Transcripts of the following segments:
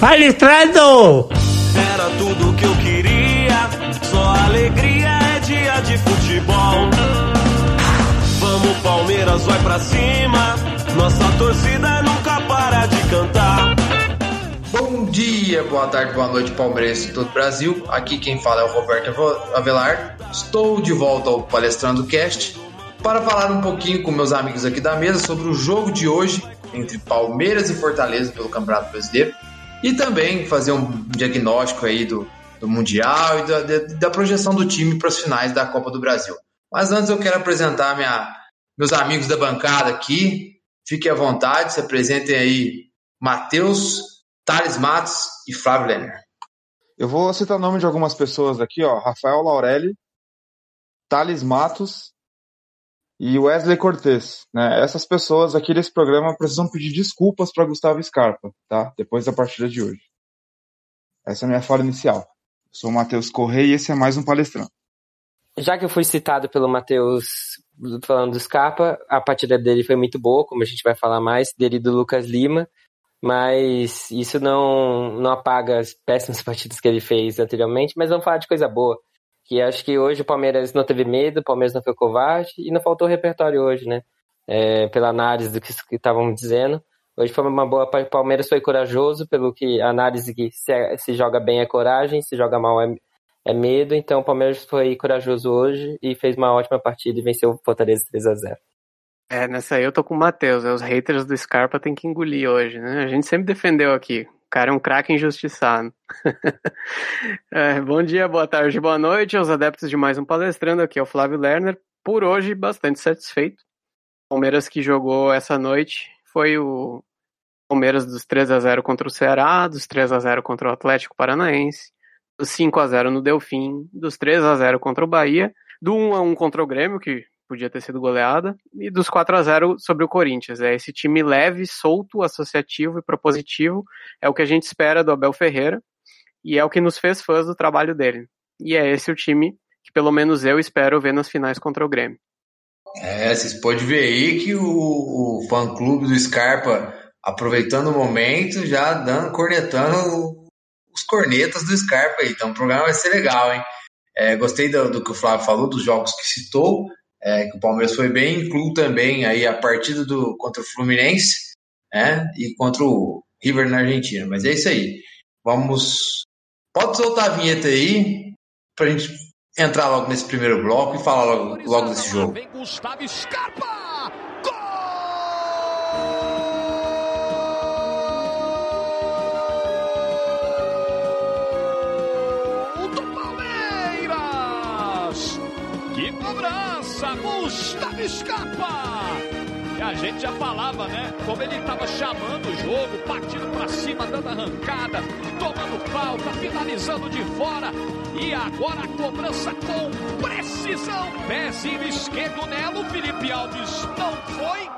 Palestrando! Era tudo que eu queria, só alegria é dia de futebol. Vamos Palmeiras, vai pra cima, nossa torcida nunca para de cantar. Bom dia, boa tarde, boa noite, palmeirense de todo o Brasil. Aqui quem fala é o Roberto Avelar. Estou de volta ao Palestrando Cast para falar um pouquinho com meus amigos aqui da mesa sobre o jogo de hoje entre Palmeiras e Fortaleza pelo Campeonato Brasileiro e também fazer um diagnóstico aí do, do Mundial e da, da projeção do time para as finais da Copa do Brasil. Mas antes eu quero apresentar minha, meus amigos da bancada aqui. Fiquem à vontade, se apresentem aí Matheus, Thales Matos e Flávio Lerner. Eu vou citar o nome de algumas pessoas aqui, ó. Rafael Laurelli, Thales Matos e Wesley Cortez. Né? Essas pessoas aqui desse programa precisam pedir desculpas para Gustavo Scarpa, tá? Depois da partida de hoje. Essa é a minha fala inicial. Eu sou o Matheus Correia e esse é mais um palestrante. Já que eu fui citado pelo Matheus falando do Scarpa, a partida dele foi muito boa, como a gente vai falar mais, dele e do Lucas Lima, mas isso não, não apaga as péssimas partidas que ele fez anteriormente, mas vamos falar de coisa boa que acho que hoje o Palmeiras não teve medo, o Palmeiras não foi covarde e não faltou repertório hoje, né? É, pela análise do que estavam dizendo. Hoje foi uma boa. O Palmeiras foi corajoso, pelo que a análise que se, é, se joga bem é coragem, se joga mal é, é, medo. Então o Palmeiras foi corajoso hoje e fez uma ótima partida e venceu o Fortaleza 3 a 0 É, nessa aí eu tô com o Matheus. Os haters do Scarpa tem que engolir hoje, né? A gente sempre defendeu aqui. Cara é um craque injustiçado. é, bom dia, boa tarde, boa noite aos adeptos de mais um palestrando. Aqui é o Flávio Lerner. Por hoje, bastante satisfeito. Palmeiras que jogou essa noite foi o Palmeiras dos 3 a 0 contra o Ceará, dos 3 a 0 contra o Atlético Paranaense, dos 5 a 0 no Delfim, dos 3 a 0 contra o Bahia, do 1 a 1 contra o Grêmio, que podia ter sido goleada, e dos 4 a 0 sobre o Corinthians. É esse time leve, solto, associativo e propositivo, é o que a gente espera do Abel Ferreira, e é o que nos fez fãs do trabalho dele. E é esse o time que pelo menos eu espero ver nas finais contra o Grêmio. É, vocês podem ver aí que o, o fã-clube do Scarpa, aproveitando o momento, já dando, cornetando os cornetas do Scarpa aí. Então o programa vai ser legal, hein? É, gostei do, do, que o Flávio falou, dos jogos que citou é, que o Palmeiras foi bem, incluo também aí a partida do, contra o Fluminense né, e contra o River na Argentina. Mas é isso aí. Vamos. Pode soltar a vinheta aí para a gente entrar logo nesse primeiro bloco e falar logo, logo desse jogo. Vem Gustavo Scarpa! Gustavo Escapa! E a gente já falava, né? Como ele estava chamando o jogo, partindo para cima, dando arrancada, tomando falta, finalizando de fora. E agora a cobrança com precisão. Pezinho esquerdo nela, o Felipe Alves não foi.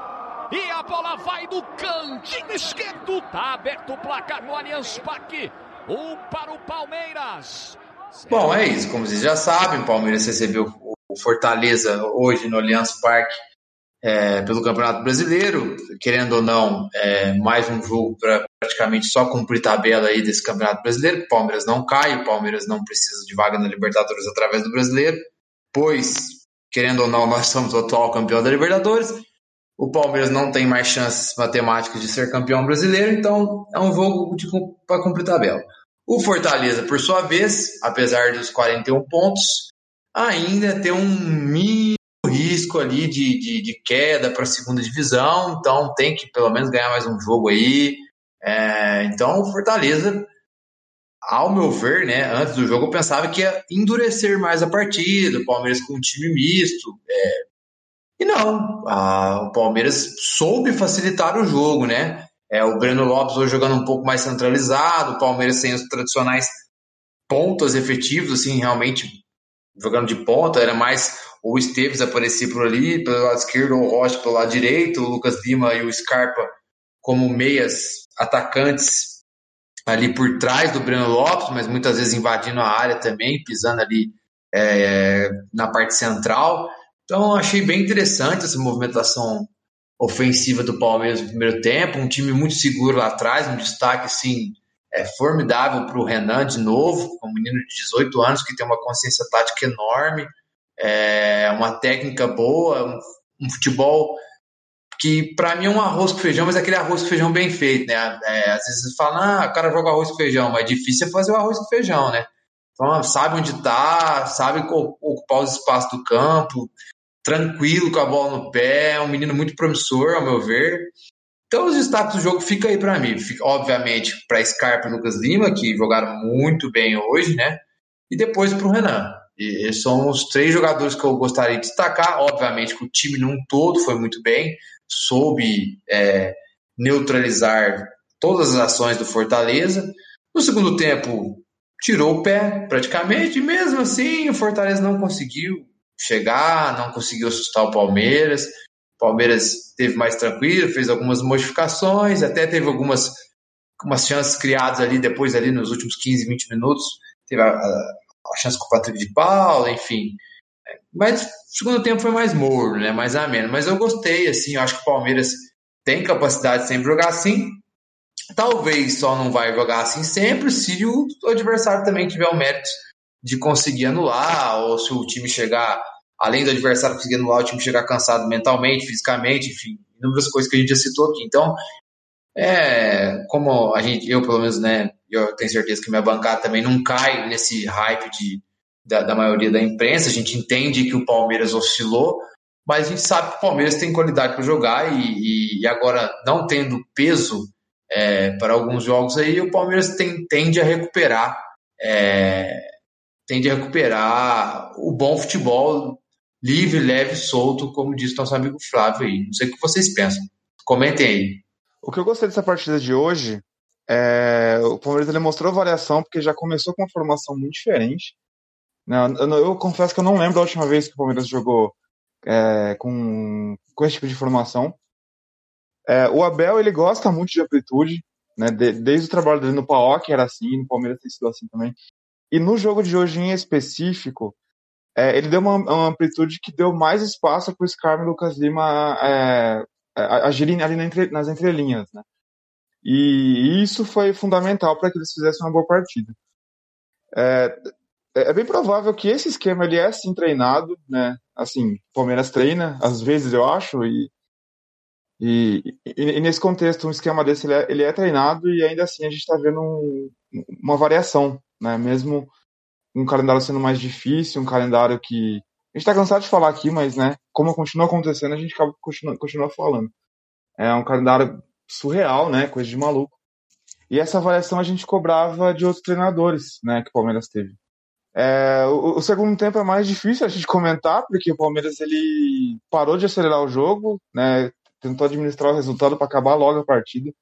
E a bola vai no cantinho esquerdo. Tá aberto o placar no Allianz Parque. Um para o Palmeiras. Bom, é isso. Como vocês já sabem, o Palmeiras recebeu o Fortaleza hoje no Allianz Parque é, pelo Campeonato Brasileiro, querendo ou não, é, mais um jogo para praticamente só cumprir tabela aí desse Campeonato Brasileiro. O Palmeiras não cai, o Palmeiras não precisa de vaga na Libertadores através do Brasileiro, pois, querendo ou não, nós somos o atual campeão da Libertadores. O Palmeiras não tem mais chances matemáticas de ser campeão brasileiro, então é um jogo para cumprir tabela. O Fortaleza, por sua vez, apesar dos 41 pontos, ainda tem um mínimo risco ali de, de, de queda para a segunda divisão, então tem que pelo menos ganhar mais um jogo aí. É, então, o Fortaleza, ao meu ver, né, antes do jogo eu pensava que ia endurecer mais a partida, o Palmeiras com um time misto. É, e não, a, o Palmeiras soube facilitar o jogo, né? É, o Breno Lopes hoje jogando um pouco mais centralizado, o Palmeiras sem os tradicionais pontos efetivos, assim, realmente jogando de ponta, era mais o Esteves aparecia por ali, pelo lado esquerdo, o Rocha pelo lado direito, o Lucas Lima e o Scarpa como meias atacantes ali por trás do Breno Lopes, mas muitas vezes invadindo a área também, pisando ali é, na parte central. Então achei bem interessante essa movimentação ofensiva do Palmeiras no primeiro tempo, um time muito seguro lá atrás, um destaque assim é formidável para o Renan de novo, um menino de 18 anos que tem uma consciência tática enorme, é, uma técnica boa, um, um futebol que para mim é um arroz com feijão, mas é aquele arroz com feijão bem feito, né? É, às vezes você fala, ah, o cara joga arroz com feijão, mas é difícil é fazer o arroz com feijão, né? Então, sabe onde tá, sabe ocupar os espaços do campo, tranquilo com a bola no pé, é um menino muito promissor, ao meu ver. Então, os destaques do jogo fica aí para mim. Fica, obviamente, para Scarpa e Lucas Lima, que jogaram muito bem hoje, né? E depois para o Renan. E são os três jogadores que eu gostaria de destacar. Obviamente que o time num todo foi muito bem, soube é, neutralizar todas as ações do Fortaleza. No segundo tempo, tirou o pé praticamente, e mesmo assim o Fortaleza não conseguiu chegar, não conseguiu assustar o Palmeiras. Palmeiras teve mais tranquilo, fez algumas modificações, até teve algumas, algumas chances criadas ali depois, ali nos últimos 15, 20 minutos. Teve a, a, a chance com o Patrick de Paula, enfim. Mas o segundo tempo foi mais morno, né? mais ameno. Mas eu gostei, assim, eu acho que o Palmeiras tem capacidade de sempre jogar assim. Talvez só não vai jogar assim sempre se o adversário também tiver o mérito de conseguir anular, ou se o time chegar, além do adversário conseguir anular, o time chegar cansado mentalmente, fisicamente, enfim, inúmeras coisas que a gente já citou aqui. Então, é, como a gente, eu pelo menos, né, eu tenho certeza que minha bancada também não cai nesse hype de, da, da maioria da imprensa, a gente entende que o Palmeiras oscilou, mas a gente sabe que o Palmeiras tem qualidade para jogar e, e, agora não tendo peso é, para alguns jogos aí, o Palmeiras tem, tende a recuperar é, tende a recuperar o bom futebol livre, leve, solto, como disse nosso amigo Flávio aí. Não sei o que vocês pensam. Comentem aí. O que eu gostei dessa partida de hoje é o Palmeiras ele mostrou variação porque já começou com uma formação muito diferente. Eu, eu confesso que eu não lembro da última vez que o Palmeiras jogou é, com, com esse tipo de formação. É, o Abel ele gosta muito de amplitude, né? De, desde o trabalho dele no PAOK era assim, no Palmeiras tem sido assim também. E no jogo de hoje em específico, é, ele deu uma, uma, amplitude que deu mais espaço para o Scarpa e Lucas Lima é, é agirem ali na entre, nas entrelinhas, né? E isso foi fundamental para que eles fizessem uma boa partida. É, é, é bem provável que esse esquema ele é sim treinado, né? Assim, Palmeiras treina, às vezes eu acho, e, e, e, nesse contexto, um esquema desse ele é, ele é treinado e ainda assim a gente está vendo um, uma variação né? Mesmo um calendário sendo mais difícil, um calendário que a gente está cansado de falar aqui, mas, né? Como continua acontecendo, a gente acaba continua, continua falando. É um calendário surreal, né? Coisa de maluco. E essa avaliação a gente cobrava de outros treinadores, né? Que o Palmeiras teve. É, o, o, segundo tempo é mais difícil a gente comentar, porque o Palmeiras ele parou de acelerar o jogo, né? Tentou administrar o resultado para acabar logo a partida.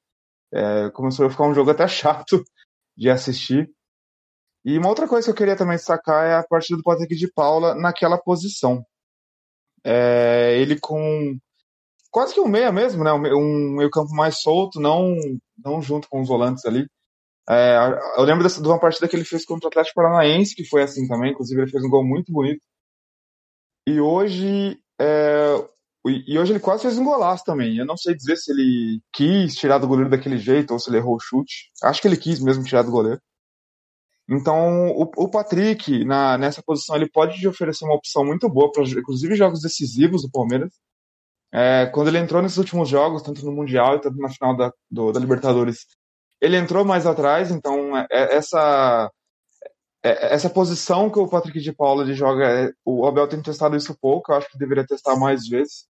É, começou a ficar um jogo até chato de assistir. E uma outra coisa que eu queria também destacar é a partida do Patrick de Paula naquela posição. É, ele com quase que um meia mesmo, né? Um meio campo mais solto, não, não junto com os volantes ali. É, eu lembro dessa, de uma partida que ele fez contra o Atlético Paranaense, que foi assim também, inclusive ele fez um gol muito bonito. E hoje, é, e hoje ele quase fez um golaço também. Eu não sei dizer se ele quis tirar do goleiro daquele jeito ou se ele errou o chute. Acho que ele quis mesmo tirar do goleiro. Então, o, o Patrick, na, nessa posição, ele pode oferecer uma opção muito boa para, inclusive, jogos decisivos do Palmeiras. É, quando ele entrou nesses últimos jogos, tanto no Mundial e tanto na final da, do, da Libertadores, ele entrou mais atrás, então é, é essa é, essa posição que o Patrick de Paula ele joga, é, o Abel tem testado isso pouco, eu acho que deveria testar mais vezes.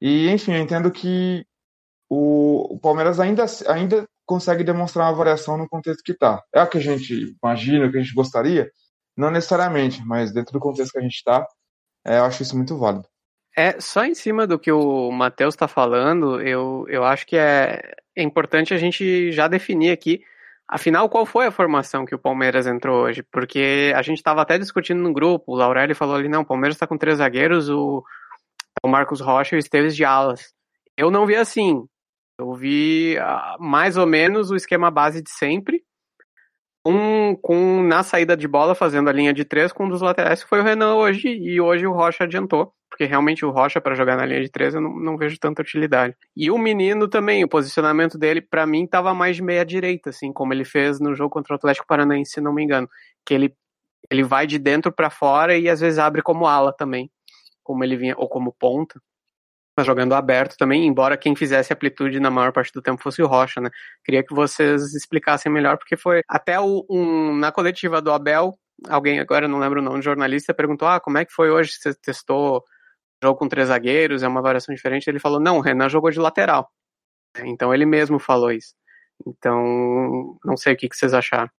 E, enfim, eu entendo que o, o Palmeiras ainda, ainda consegue demonstrar uma variação no contexto que está. É o que a gente imagina, o que a gente gostaria? Não necessariamente, mas dentro do contexto que a gente está, é, eu acho isso muito válido. É, só em cima do que o Matheus está falando, eu, eu acho que é, é importante a gente já definir aqui, afinal, qual foi a formação que o Palmeiras entrou hoje? Porque a gente estava até discutindo no grupo, o Laurelli falou ali, não, o Palmeiras está com três zagueiros, o, o Marcos Rocha e o Esteves de alas. Eu não vi assim, eu vi uh, mais ou menos o esquema base de sempre, um, com na saída de bola fazendo a linha de três com um dos laterais que foi o Renan hoje, e hoje o Rocha adiantou. porque realmente o Rocha para jogar na linha de três eu não, não, vejo tanta utilidade. E o menino também, o posicionamento dele para mim estava mais de meia direita, assim, como ele fez no jogo contra o Atlético Paranaense, se não me engano, que ele ele vai de dentro para fora e às vezes abre como ala também, como ele vinha ou como ponta. Mas jogando aberto também, embora quem fizesse amplitude na maior parte do tempo fosse o Rocha, né? Queria que vocês explicassem melhor, porque foi até o, um, na coletiva do Abel, alguém agora não lembro o nome, jornalista perguntou: "Ah, como é que foi hoje? Você testou jogo com três zagueiros, é uma variação diferente. Ele falou, não, o Renan jogou de lateral. Então ele mesmo falou isso. Então, não sei o que, que vocês acharam.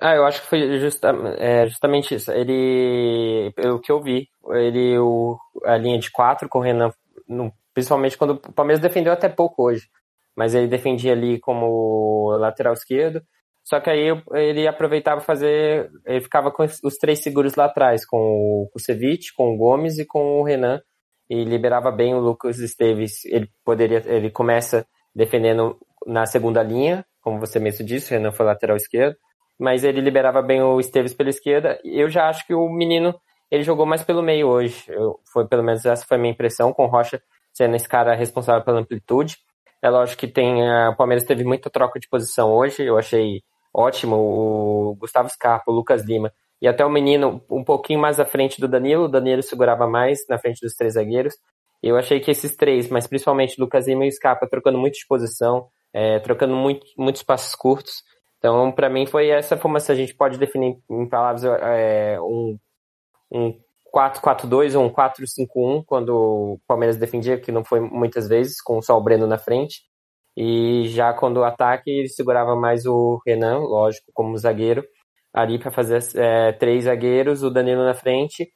Ah, eu acho que foi justa, é, justamente isso. Ele, o que eu vi, ele, o, a linha de quatro com o Renan, no, principalmente quando o Palmeiras defendeu até pouco hoje, mas ele defendia ali como lateral esquerdo. Só que aí ele aproveitava fazer, ele ficava com os três seguros lá atrás, com o Kusevich, com o Gomes e com o Renan, e liberava bem o Lucas Esteves. Ele poderia, ele começa defendendo na segunda linha, como você mesmo disse, o Renan foi lateral esquerdo, mas ele liberava bem o Esteves pela esquerda. Eu já acho que o menino ele jogou mais pelo meio hoje. Eu, foi pelo menos essa foi a minha impressão com o Rocha sendo esse cara responsável pela amplitude. É lógico que tem a, o Palmeiras teve muita troca de posição hoje. Eu achei ótimo o Gustavo Scarpa, o Lucas Lima e até o menino um pouquinho mais à frente do Danilo. O Danilo segurava mais na frente dos três zagueiros. Eu achei que esses três, mas principalmente Lucas Lima e Scarpa, trocando muito de posição, é, trocando muito, muitos passos curtos. Então, para mim, foi essa formação. A gente pode definir em palavras é, um, um 4-4-2 ou um 4-5-1, quando o Palmeiras defendia, que não foi muitas vezes, com só o Breno na frente. E já quando o ataque, ele segurava mais o Renan, lógico, como zagueiro, ali para fazer é, três zagueiros, o Danilo na frente,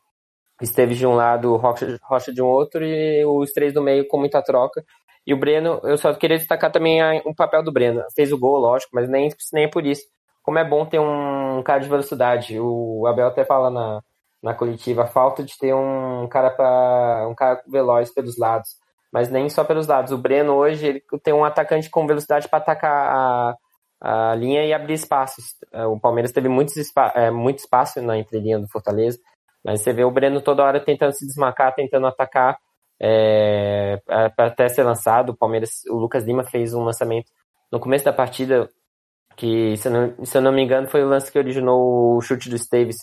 esteve de um lado, Rocha, Rocha de um outro e os três do meio com muita troca. E o Breno, eu só queria destacar também o um papel do Breno. Fez o gol, lógico, mas nem, nem é por isso. Como é bom ter um cara de velocidade. O Abel até fala na, na coletiva a falta de ter um cara para um cara veloz pelos lados, mas nem só pelos lados. O Breno hoje ele tem um atacante com velocidade para atacar a, a linha e abrir espaços. É, o Palmeiras teve muito, espa é, muito espaço na entrelinha do Fortaleza, mas você vê o Breno toda hora tentando se desmarcar, tentando atacar é, para até ser lançado. O Palmeiras, o Lucas Lima fez um lançamento no começo da partida que, se eu não, se eu não me engano, foi o lance que originou o chute do Esteves,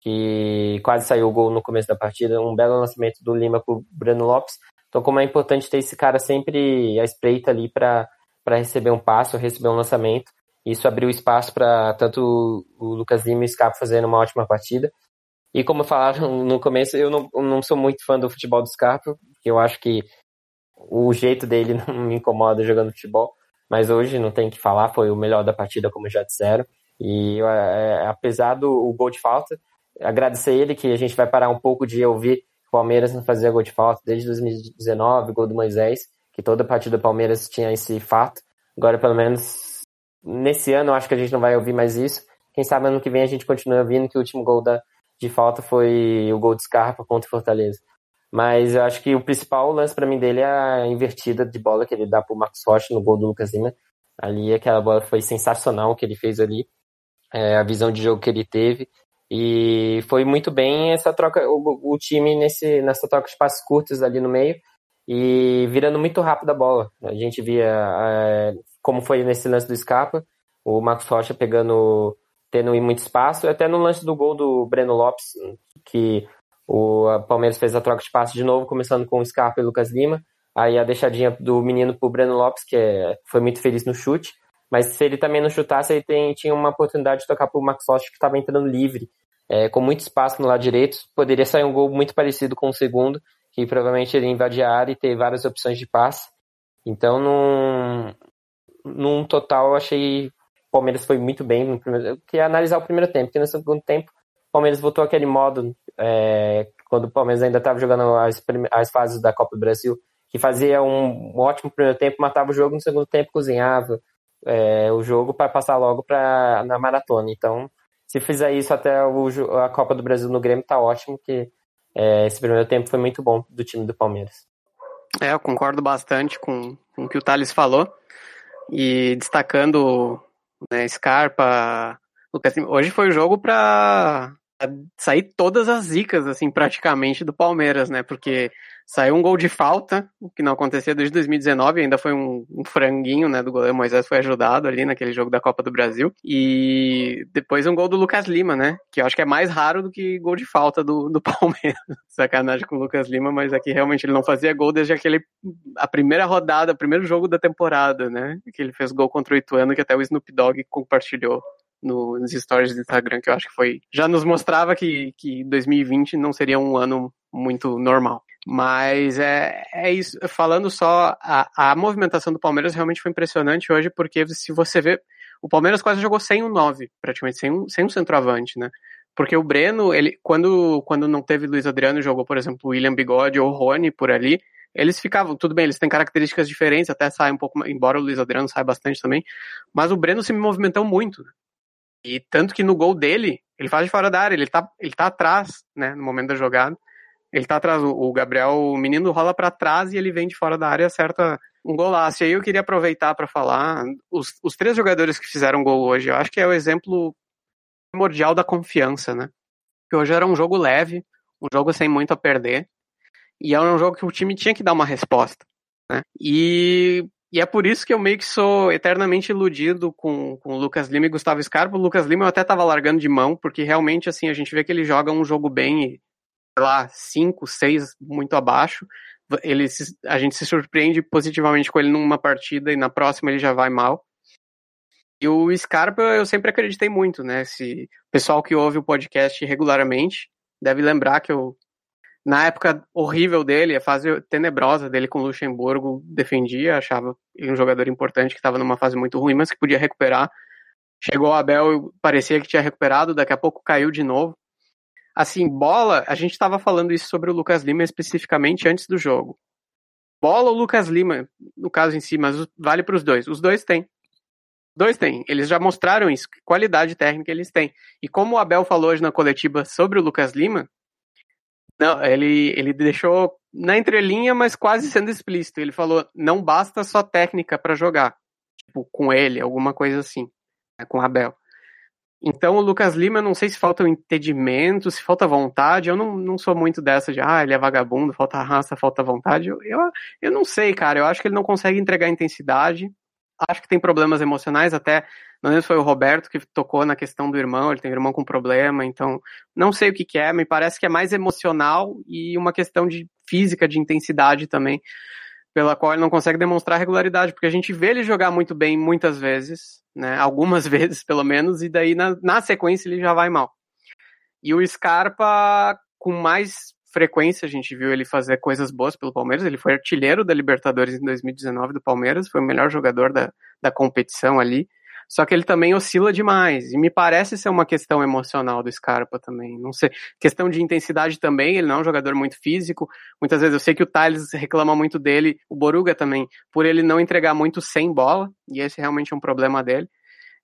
que quase saiu o gol no começo da partida. Um belo lançamento do Lima para o Breno Lopes. Então, como é importante ter esse cara sempre à espreita ali para receber um passo, receber um lançamento. Isso abriu espaço para tanto o Lucas Lima e o Scarpa fazendo uma ótima partida. E como falaram no começo, eu não, não sou muito fã do futebol do Scarpa, porque eu acho que o jeito dele não me incomoda jogando futebol. Mas hoje não tem que falar, foi o melhor da partida, como já disseram. E é, apesar do gol de falta, agradecer ele que a gente vai parar um pouco de ouvir o Palmeiras não fazia gol de falta desde 2019, gol do Moisés, que toda partida do Palmeiras tinha esse fato. Agora, pelo menos, Nesse ano, acho que a gente não vai ouvir mais isso. Quem sabe ano que vem a gente continua ouvindo que o último gol da, de falta foi o gol de Scarpa contra o Fortaleza. Mas eu acho que o principal lance para mim dele é a invertida de bola que ele dá pro Marcos Rocha no gol do Lucas Lima. Ali aquela bola foi sensacional que ele fez ali, é, a visão de jogo que ele teve. E foi muito bem essa troca, o, o time nesse, nessa troca de passos curtos ali no meio e virando muito rápido a bola. A gente via é, como foi nesse lance do Scarpa, o Marcos Rocha pegando, tendo muito espaço, até no lance do gol do Breno Lopes, que o Palmeiras fez a troca de passe de novo, começando com o Scarpa e o Lucas Lima, aí a deixadinha do menino pro Breno Lopes, que é, foi muito feliz no chute, mas se ele também não chutasse, ele tem, tinha uma oportunidade de tocar pro Marcos Rocha, que estava entrando livre, é, com muito espaço no lado direito, poderia sair um gol muito parecido com o segundo, que provavelmente ele invadir a área e ter várias opções de passe. Então, não, num total, eu achei o Palmeiras foi muito bem no primeiro. Eu queria analisar o primeiro tempo, porque no segundo tempo o Palmeiras voltou aquele modo é, quando o Palmeiras ainda estava jogando as, as fases da Copa do Brasil, que fazia um, ótimo primeiro tempo, matava o jogo, no segundo tempo cozinhava é, o jogo para passar logo para na maratona. Então, se fizer isso até o, a Copa do Brasil no Grêmio, tá ótimo, que é, esse primeiro tempo foi muito bom do time do Palmeiras. É, eu concordo bastante com, com o que o Thales falou. E destacando né, Scarpa, Lucas Hoje foi o jogo para sair todas as zicas, assim, praticamente do Palmeiras, né? Porque saiu um gol de falta, o que não acontecia desde 2019, ainda foi um, um, franguinho, né, do goleiro Moisés foi ajudado ali naquele jogo da Copa do Brasil. E depois um gol do Lucas Lima, né? Que eu acho que é mais raro do que gol de falta do, do Palmeiras. Sacanagem com o Lucas Lima, mas aqui realmente ele não fazia gol desde aquele a primeira rodada, o primeiro jogo da temporada, né? Que ele fez gol contra o Ituano, que até o Snoop Dogg compartilhou no, nos stories do Instagram, que eu acho que foi. Já nos mostrava que, que 2020 não seria um ano muito normal. Mas é, é isso. Falando só, a, a movimentação do Palmeiras realmente foi impressionante hoje, porque se você vê. O Palmeiras quase jogou sem um 9, praticamente, sem um, sem um centroavante, né? Porque o Breno, ele, quando, quando não teve Luiz Adriano, jogou, por exemplo, William Bigode ou Rony por ali, eles ficavam, tudo bem, eles têm características diferentes, até sai um pouco, embora o Luiz Adriano saia bastante também, mas o Breno se movimentou muito. E tanto que no gol dele, ele faz de fora da área, ele tá, ele tá atrás, né, no momento da jogada. Ele tá atrás, o Gabriel, o menino rola para trás e ele vem de fora da área e acerta um golaço. E aí eu queria aproveitar para falar, os, os três jogadores que fizeram gol hoje, eu acho que é o exemplo primordial da confiança, né? Que hoje era um jogo leve, um jogo sem muito a perder, e era um jogo que o time tinha que dar uma resposta, né? E e é por isso que eu meio que sou eternamente iludido com, com Lucas Lima e Gustavo Scarpa. O Lucas Lima eu até tava largando de mão, porque realmente, assim, a gente vê que ele joga um jogo bem, sei lá, 5, 6, muito abaixo. Ele se, a gente se surpreende positivamente com ele numa partida e na próxima ele já vai mal. E o Scarpa eu sempre acreditei muito, né? Se o pessoal que ouve o podcast regularmente deve lembrar que eu na época horrível dele, a fase tenebrosa dele com o Luxemburgo, defendia, achava ele um jogador importante que estava numa fase muito ruim, mas que podia recuperar. Chegou o Abel, parecia que tinha recuperado, daqui a pouco caiu de novo. Assim, bola, a gente estava falando isso sobre o Lucas Lima especificamente antes do jogo. Bola ou Lucas Lima, no caso em si, mas vale para os dois. Os dois têm. Dois têm. Eles já mostraram isso, que qualidade técnica eles têm. E como o Abel falou hoje na coletiva sobre o Lucas Lima, não, ele, ele deixou na entrelinha, mas quase sendo explícito. Ele falou: não basta só técnica para jogar. Tipo, com ele, alguma coisa assim. Né, com o Abel. Então o Lucas Lima, não sei se falta o entendimento, se falta vontade. Eu não, não sou muito dessa de, ah, ele é vagabundo, falta raça, falta vontade. Eu, eu, eu não sei, cara. Eu acho que ele não consegue entregar intensidade. Acho que tem problemas emocionais, até não sei se foi o Roberto que tocou na questão do irmão, ele tem um irmão com problema, então não sei o que, que é, me parece que é mais emocional e uma questão de física, de intensidade também, pela qual ele não consegue demonstrar regularidade, porque a gente vê ele jogar muito bem muitas vezes, né, algumas vezes pelo menos, e daí na, na sequência ele já vai mal. E o Scarpa, com mais frequência, a gente viu ele fazer coisas boas pelo Palmeiras. Ele foi artilheiro da Libertadores em 2019 do Palmeiras, foi o melhor jogador da, da competição ali. Só que ele também oscila demais. E me parece ser uma questão emocional do Scarpa também. Não sei. Questão de intensidade também. Ele não é um jogador muito físico. Muitas vezes eu sei que o Thales reclama muito dele, o Boruga também, por ele não entregar muito sem bola. E esse realmente é um problema dele.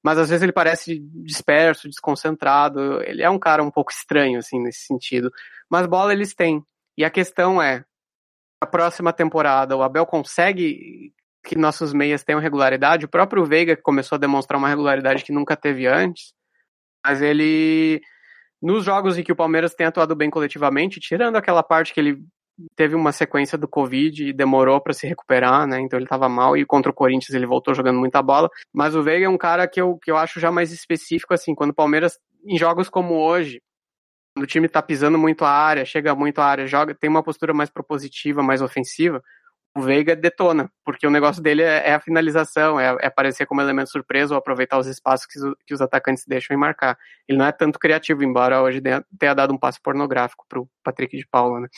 Mas às vezes ele parece disperso, desconcentrado. Ele é um cara um pouco estranho, assim, nesse sentido. Mas bola eles têm. E a questão é, a próxima temporada, o Abel consegue que nossos meias tenham regularidade. O próprio Veiga começou a demonstrar uma regularidade que nunca teve antes, mas ele nos jogos em que o Palmeiras tem atuado bem coletivamente, tirando aquela parte que ele teve uma sequência do Covid e demorou para se recuperar, né? Então ele estava mal e contra o Corinthians ele voltou jogando muita bola. Mas o Veiga é um cara que eu, que eu acho já mais específico, assim, quando o Palmeiras, em jogos como hoje, quando o time tá pisando muito a área, chega muito à área, joga, tem uma postura mais propositiva, mais ofensiva, o Veiga detona, porque o negócio dele é, é a finalização, é, é, aparecer como elemento surpresa ou aproveitar os espaços que, os atacantes deixam e marcar. Ele não é tanto criativo, embora hoje tenha dado um passo pornográfico pro Patrick de Paula, né?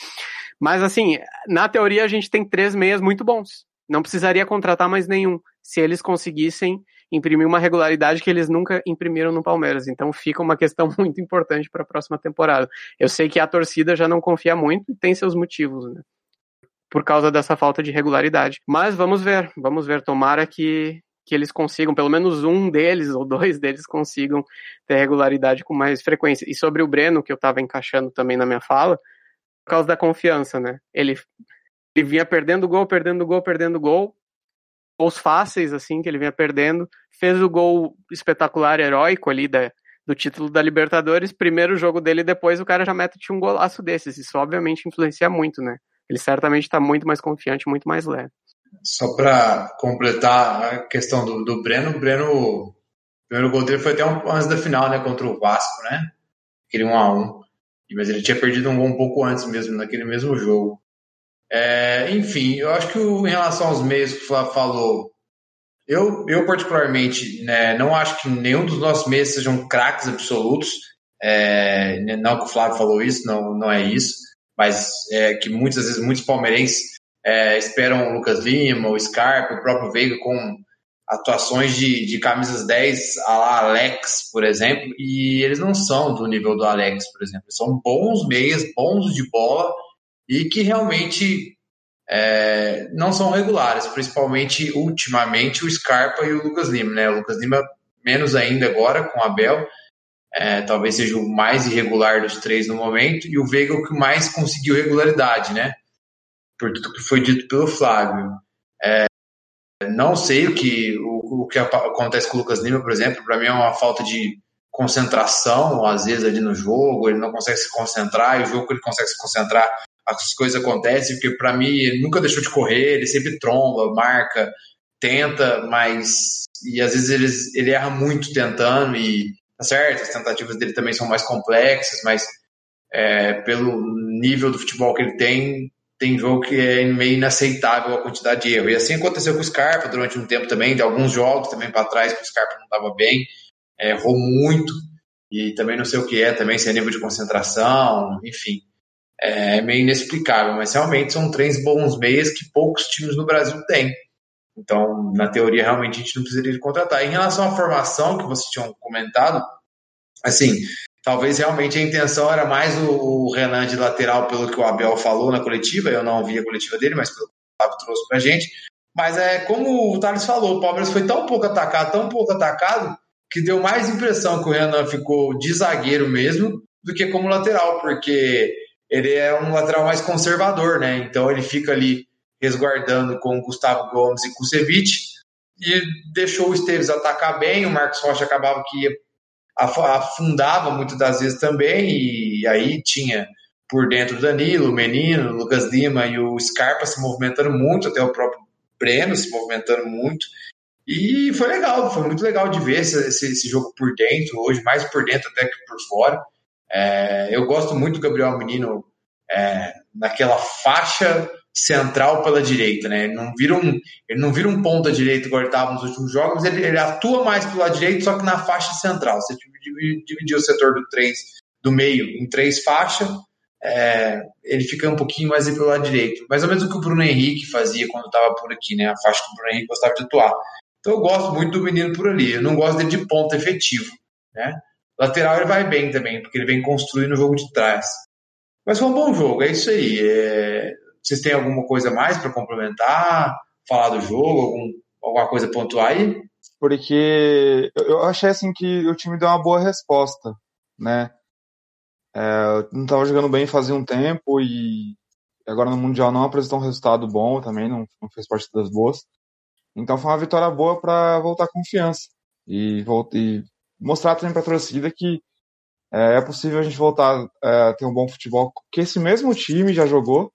Mas assim, na teoria a gente tem três meias muito bons. Não precisaria contratar mais nenhum, se eles conseguissem imprimir uma regularidade que eles nunca imprimiram no Palmeiras. Então fica uma questão muito importante para a próxima temporada. Eu sei que a torcida já não confia muito e tem seus motivos, né? Por causa dessa falta de regularidade. Mas vamos ver, vamos ver. Tomara que, que eles consigam, pelo menos um deles ou dois deles consigam ter regularidade com mais frequência. E sobre o Breno, que eu estava encaixando também na minha fala, por causa da confiança, né? Ele, ele vinha perdendo gol, perdendo gol, perdendo gol. Gols fáceis, assim, que ele vinha perdendo. Fez o gol espetacular, heróico ali da, do título da Libertadores, primeiro jogo dele depois o cara já mete um golaço desses. Isso obviamente influencia muito, né? Ele certamente está muito mais confiante, muito mais leve. Só para completar a questão do, do Breno, o Breno, o primeiro gol dele foi até um, antes da final, né? Contra o Vasco, né? Aquele 1 a 1 Mas ele tinha perdido um gol um pouco antes mesmo, naquele mesmo jogo. É, enfim, eu acho que o, em relação aos meios que o Flávio falou, eu, eu particularmente, né, não acho que nenhum dos nossos meios sejam craques absolutos. É, não que o Flávio falou isso, não, não é isso. Mas é, que muitas vezes muitos palmeirenses é, esperam o Lucas Lima, o Scarpa, o próprio Veiga com atuações de, de camisas 10 a Alex, por exemplo, e eles não são do nível do Alex, por exemplo. São bons meias, bons de bola e que realmente é, não são regulares, principalmente ultimamente o Scarpa e o Lucas Lima, né? O Lucas Lima menos ainda agora com o Abel, é, talvez seja o mais irregular dos três no momento, e o Veiga o que mais conseguiu regularidade, né? Por tudo que foi dito pelo Flávio. É, não sei o que, o, o, que acontece com o Lucas Lima, por exemplo, para mim é uma falta de concentração, às vezes ali no jogo, ele não consegue se concentrar, e o jogo que ele consegue se concentrar, as coisas acontecem, porque para mim ele nunca deixou de correr, ele sempre tromba, marca, tenta, mas e às vezes ele, ele erra muito tentando e tá certo, as tentativas dele também são mais complexas, mas é, pelo nível do futebol que ele tem, tem jogo que é meio inaceitável a quantidade de erro. E assim aconteceu com o Scarpa durante um tempo também, de alguns jogos também para trás que o Scarpa não estava bem, errou muito e também não sei o que é, também sem nível de concentração, enfim é meio inexplicável, mas realmente são três bons meias que poucos times no Brasil têm. Então, na teoria, realmente a gente não precisaria de contratar. Em relação à formação que vocês tinham comentado, assim, talvez realmente a intenção era mais o Renan de lateral, pelo que o Abel falou na coletiva. Eu não vi a coletiva dele, mas pelo que o Fábio trouxe pra gente. Mas é como o Thales falou, o Palmeiras foi tão pouco atacado, tão pouco atacado, que deu mais impressão que o Renan ficou de zagueiro mesmo do que como lateral, porque ele é um lateral mais conservador, né? Então ele fica ali resguardando com o Gustavo Gomes e Kusevich e deixou o Esteves atacar bem, o Marcos Rocha acabava que afundava muitas das vezes também, e aí tinha por dentro o Danilo, o Menino, o Lucas Lima e o Scarpa se movimentando muito, até o próprio Breno se movimentando muito. E foi legal, foi muito legal de ver esse, esse, jogo por dentro, hoje mais por dentro até que por fora. É, eu gosto muito do Gabriel Menino é, naquela faixa central pela direita, né? Ele não vira um, ele não vira um igual ele estava nos últimos jogos, ele, ele, atua mais pelo lado direito, só que na faixa central. Você dividir o setor do três do meio em três faixas, é, ele fica um pouquinho mais pelo lado direito. Mais ou menos o que o Bruno Henrique fazia quando estava por aqui, né? A faixa que o Bruno Henrique gostava de atuar. Então eu gosto muito do menino por ali. Eu não gosto dele de ponta efetivo, né? Lateral ele vai bem também, porque ele vem construindo o jogo de trás. Mas foi um bom jogo, é isso aí. É... Vocês têm alguma coisa mais para complementar? Falar do jogo? Algum, alguma coisa pontuar aí? Porque eu achei assim que o time deu uma boa resposta, né? É, não estava jogando bem fazia um tempo e agora no Mundial não apresentou um resultado bom também, não, não fez parte das boas. Então foi uma vitória boa para voltar confiança e, e mostrar também para a torcida que é, é, possível a gente voltar é, a ter um bom futebol que esse mesmo time já jogou,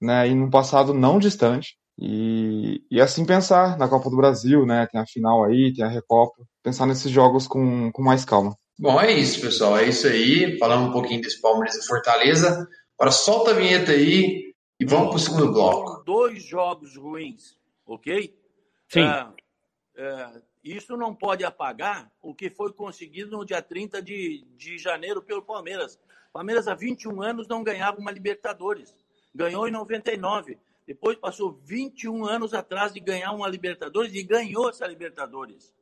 né, e no passado não distante. E, e assim pensar na Copa do Brasil, né, tem a final aí, tem a Recopa, pensar nesses jogos com, com mais calma. Bom, é isso, pessoal, é isso aí. Falamos um pouquinho desse Palmeiras e Fortaleza. Agora solta a vinheta aí e vamos para o segundo bloco. Dois jogos ruins, ok? Sim. É, é, isso não pode apagar o que foi conseguido no dia 30 de, de janeiro pelo Palmeiras. Palmeiras há 21 anos não ganhava uma Libertadores. Ganhou em 99. Depois passou 21 anos atrás de ganhar uma Libertadores e ganhou essa Libertadores.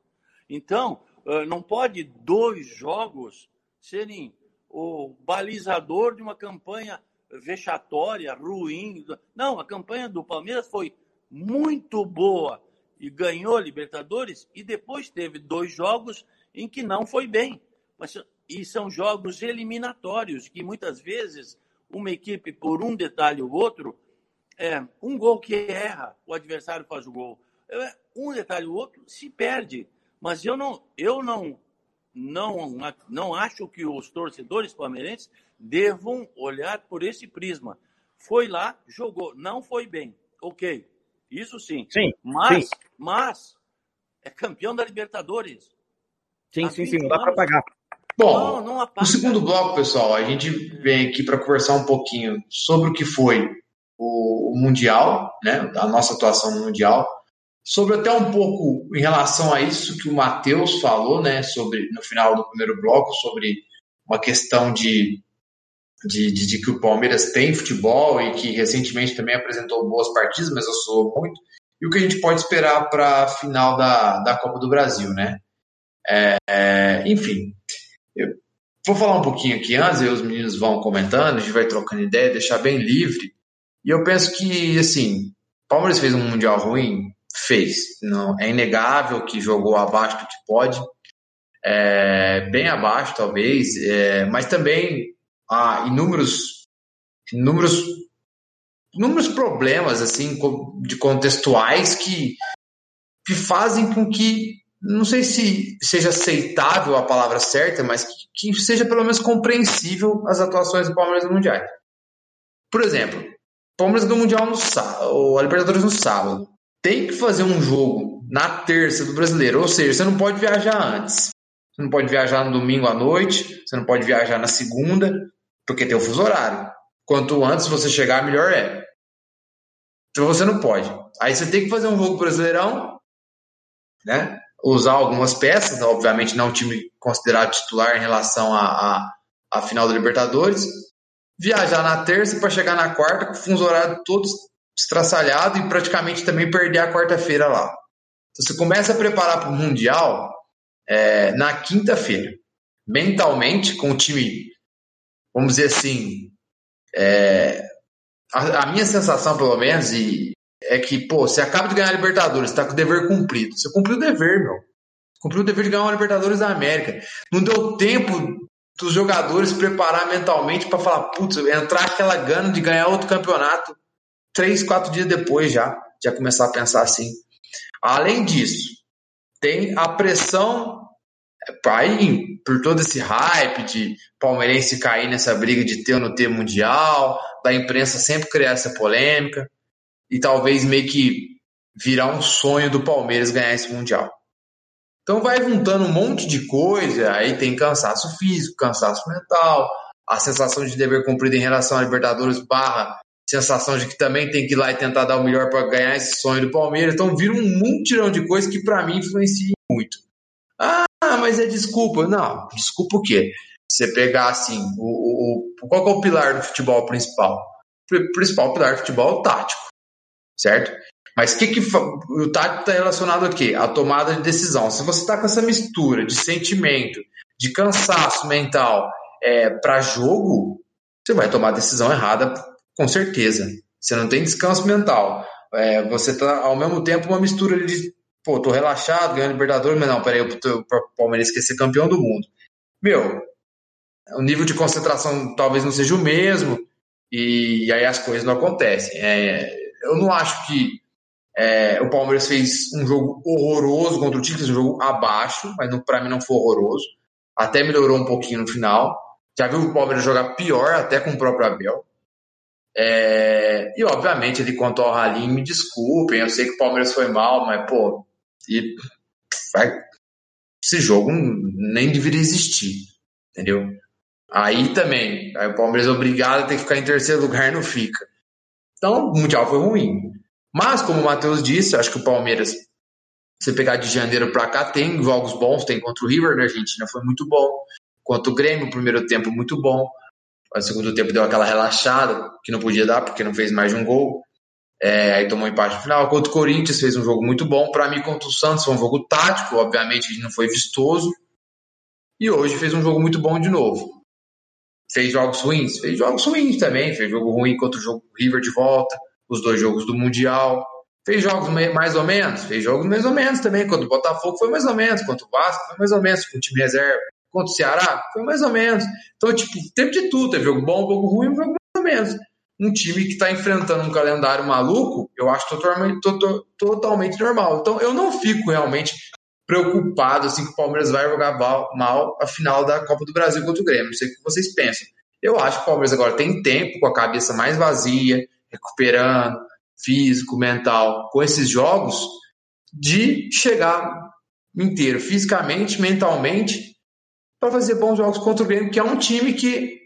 Então, não pode dois jogos serem o balizador de uma campanha vexatória, ruim. Não, a campanha do Palmeiras foi muito boa e ganhou a Libertadores e depois teve dois jogos em que não foi bem. Mas, e são jogos eliminatórios, que muitas vezes uma equipe, por um detalhe ou outro, é, um gol que erra, o adversário faz o gol. É, um detalhe ou outro se perde. Mas eu não, eu não, não, não acho que os torcedores palmeirenses devam olhar por esse prisma. Foi lá, jogou, não foi bem. Ok, isso sim. Sim. Mas, sim. mas é campeão da Libertadores. Sim, sim, sim, não dá para pagar. Bom, não, não no segundo bloco, pessoal, a gente vem aqui para conversar um pouquinho sobre o que foi o, o Mundial, né, a nossa atuação no Mundial, sobre até um pouco em relação a isso que o Matheus falou, né, sobre no final do primeiro bloco, sobre uma questão de, de, de, de que o Palmeiras tem futebol e que recentemente também apresentou boas partidas, mas oscilou muito, e o que a gente pode esperar para a final da, da Copa do Brasil, né? É, é, enfim, eu vou falar um pouquinho aqui antes, e os meninos vão comentando, a gente vai trocando ideia, deixar bem livre. E eu penso que, assim, Palmeiras fez um Mundial ruim? Fez. Não, é inegável que jogou abaixo do que pode. É, bem abaixo, talvez, é, mas também há inúmeros, inúmeros, inúmeros problemas assim de contextuais que, que fazem com que não sei se seja aceitável a palavra certa, mas que, que seja pelo menos compreensível as atuações do Palmeiras no Mundial. Por exemplo, Palmeiras do Mundial no sábado, a Libertadores no sábado. Tem que fazer um jogo na terça do brasileiro, ou seja, você não pode viajar antes. Você não pode viajar no domingo à noite, você não pode viajar na segunda, porque tem o fuso horário. Quanto antes você chegar, melhor é. Então você não pode. Aí você tem que fazer um jogo brasileirão, né? Usar algumas peças, obviamente não um time considerado titular em relação à, à, final da Libertadores, viajar na terça para chegar na quarta com o fuso horário todo estraçalhado e praticamente também perder a quarta-feira lá. Então você começa a preparar para o Mundial é, na quinta-feira, mentalmente, com o time, vamos dizer assim, é, a, a, minha sensação, pelo menos, e é que, pô, você acaba de ganhar a Libertadores, tá com o dever cumprido. Você cumpriu o dever, meu. Cumpriu o dever de ganhar uma Libertadores da América. Não deu tempo dos jogadores preparar mentalmente para falar, putz, entrar aquela gana de ganhar outro campeonato três, quatro dias depois já, já começar a pensar assim. Além disso, tem a pressão aí, por todo esse hype de palmeirense cair nessa briga de ter ou não ter mundial, da imprensa sempre criar essa polêmica e talvez meio que virar um sonho do Palmeiras ganhar esse Mundial. Então vai juntando um monte de coisa, aí tem cansaço físico, cansaço mental, a sensação de dever cumprido em relação à Libertadores barra sensação de que também tem que ir lá e tentar dar o melhor para ganhar esse sonho do Palmeiras. Então vira um mutirão de coisas que para mim influencia muito. Ah, mas é desculpa. Não, desculpa o quê? Você pegar assim, o, o, qual é o pilar do futebol principal? O principal pilar do futebol é o tático certo? Mas o que, que o tático está relacionado a quê? A tomada de decisão. Se você está com essa mistura de sentimento, de cansaço mental é, para jogo, você vai tomar a decisão errada, com certeza. Você não tem descanso mental. É, você está, ao mesmo tempo, uma mistura de, pô, tô relaxado, ganhando Libertadores, mas não, peraí, o Palmeiras quer ser campeão do mundo. Meu, o nível de concentração talvez não seja o mesmo, e, e aí as coisas não acontecem. É, eu não acho que é, o Palmeiras fez um jogo horroroso contra o Tigres, um jogo abaixo, mas para mim não foi horroroso. Até melhorou um pouquinho no final. Já viu o Palmeiras jogar pior, até com o próprio Abel. É, e obviamente ele quanto ao Halim, me desculpem, eu sei que o Palmeiras foi mal, mas pô, e, vai, esse jogo nem deveria existir, entendeu? Aí também, aí o Palmeiras é obrigado a ter que ficar em terceiro lugar não fica. Então, o Mundial foi ruim. Mas, como o Matheus disse, acho que o Palmeiras, se pegar de janeiro para cá, tem jogos bons, tem contra o River na Argentina, foi muito bom. Contra o Grêmio, primeiro tempo, muito bom. O segundo tempo deu aquela relaxada, que não podia dar, porque não fez mais de um gol. É, aí tomou empate no final. Contra o Corinthians fez um jogo muito bom. Para mim, contra o Santos foi um jogo tático, obviamente não foi vistoso. E hoje fez um jogo muito bom de novo. Fez jogos ruins? Fez jogos ruins também. Fez jogo ruim contra o jogo River de volta, os dois jogos do Mundial. Fez jogos mais ou menos? Fez jogos mais ou menos também. Contra o Botafogo foi mais ou menos. Contra o Vasco foi mais ou menos. Com o time reserva. Contra o Ceará foi mais ou menos. Então, tipo, teve de tudo. Teve jogo bom, jogo ruim, jogo mais ou menos. Um time que está enfrentando um calendário maluco, eu acho totalmente, totalmente normal. Então, eu não fico realmente preocupado assim que o Palmeiras vai jogar mal a final da Copa do Brasil contra o Grêmio. Não sei o que vocês pensam. Eu acho que o Palmeiras agora tem tempo, com a cabeça mais vazia, recuperando, físico, mental, com esses jogos, de chegar inteiro, fisicamente, mentalmente, para fazer bons jogos contra o Grêmio, que é um time que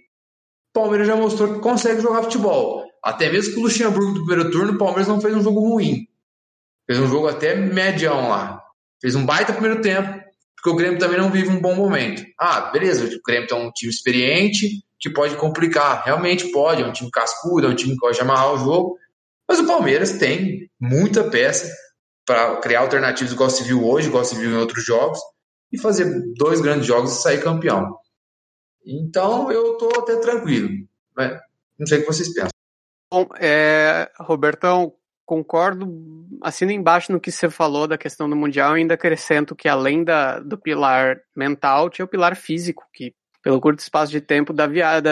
o Palmeiras já mostrou que consegue jogar futebol. Até mesmo com o Luxemburgo do primeiro turno, o Palmeiras não fez um jogo ruim. Fez um jogo até medião lá. Fez um baita primeiro tempo, porque o Grêmio também não vive um bom momento. Ah, beleza, o Grêmio é um time experiente, que pode complicar. Realmente pode, é um time cascudo, é um time que pode amarrar o jogo. Mas o Palmeiras tem muita peça para criar alternativas, igual se viu hoje, igual se viu em outros jogos, e fazer dois grandes jogos e sair campeão. Então eu estou até tranquilo. Né? Não sei o que vocês pensam. Bom, é, Robertão, concordo, assino embaixo no que você falou da questão do Mundial, ainda acrescento que além da, do pilar mental, tinha o pilar físico, que pelo curto espaço de tempo da viagem,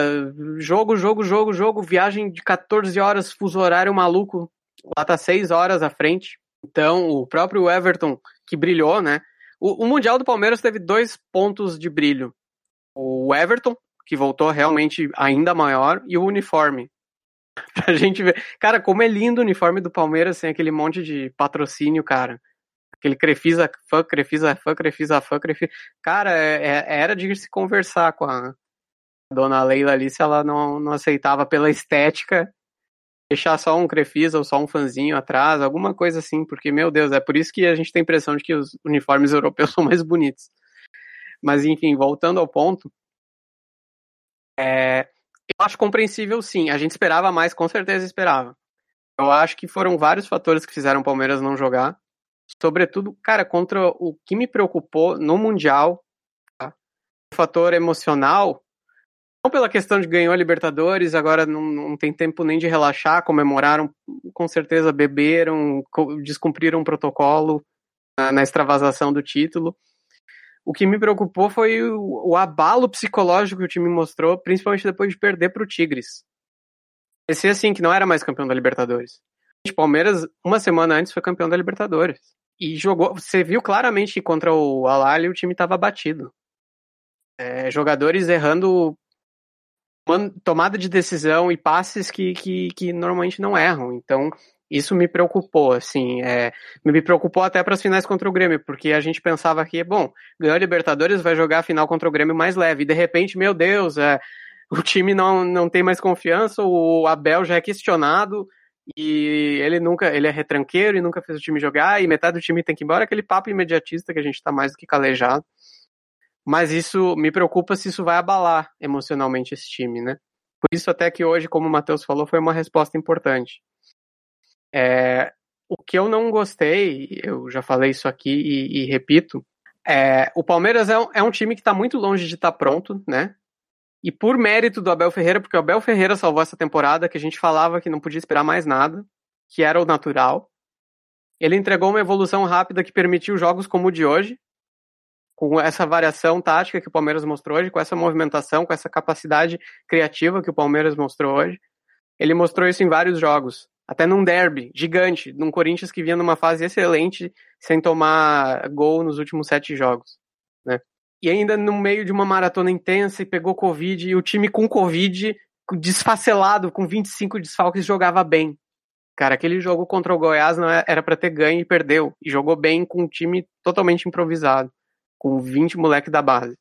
jogo, jogo, jogo, jogo, viagem de 14 horas, fuso horário maluco, lá tá 6 horas à frente. Então, o próprio Everton, que brilhou, né? O, o Mundial do Palmeiras teve dois pontos de brilho. O Everton, que voltou realmente ainda maior, e o uniforme. Pra gente ver. Cara, como é lindo o uniforme do Palmeiras sem aquele monte de patrocínio, cara. Aquele Crefisa fã, Crefisa fã, Crefisa fã, Crefisa. Cara, é, é, era de se conversar com a dona Leila ali se ela não, não aceitava pela estética deixar só um Crefisa ou só um fanzinho atrás, alguma coisa assim, porque, meu Deus, é por isso que a gente tem a impressão de que os uniformes europeus são mais bonitos. Mas, enfim, voltando ao ponto, é, eu acho compreensível sim. A gente esperava mais, com certeza esperava. Eu acho que foram vários fatores que fizeram o Palmeiras não jogar. Sobretudo, cara, contra o que me preocupou no Mundial, tá? o fator emocional, não pela questão de ganhou a Libertadores, agora não, não tem tempo nem de relaxar, comemoraram, com certeza beberam, descumpriram o protocolo na, na extravasação do título. O que me preocupou foi o, o, abalo psicológico que o time mostrou, principalmente depois de perder para o Tigres. Esse assim que não era mais campeão da Libertadores. O Palmeiras, uma semana antes, foi campeão da Libertadores e jogou. Você viu claramente que contra o Al o time estava batido. É, jogadores errando tomada de decisão e passes que, que, que normalmente não erram. Então, isso me preocupou, assim, é, me preocupou até para as finais contra o Grêmio, porque a gente pensava que, bom, ganhou a Libertadores, vai jogar a final contra o Grêmio mais leve, e de repente, meu Deus, é, o time não, não tem mais confiança, o Abel já é questionado, e ele nunca, ele é retranqueiro e nunca fez o time jogar, e metade do time tem que ir embora, aquele papo imediatista que a gente está mais do que calejado. Mas isso me preocupa se isso vai abalar emocionalmente esse time, né? Por isso até que hoje, como o Matheus falou, foi uma resposta importante. É, o que eu não gostei, eu já falei isso aqui e, e repito, é, o Palmeiras é um, é um time que está muito longe de estar tá pronto, né? E por mérito do Abel Ferreira, porque o Abel Ferreira salvou essa temporada, que a gente falava que não podia esperar mais nada, que era o natural. Ele entregou uma evolução rápida que permitiu jogos como o de hoje, com essa variação tática que o Palmeiras mostrou hoje, com essa movimentação, com essa capacidade criativa que o Palmeiras mostrou hoje. Ele mostrou isso em vários jogos, até num derby gigante, num Corinthians que vinha numa fase excelente, sem tomar gol nos últimos sete jogos, né? e ainda no meio de uma maratona intensa e pegou Covid, e o time com Covid, desfacelado, com 25 desfalques, jogava bem. Cara, aquele jogo contra o Goiás não é, era para ter ganho e perdeu. E jogou bem com um time totalmente improvisado, com 20 moleques da base.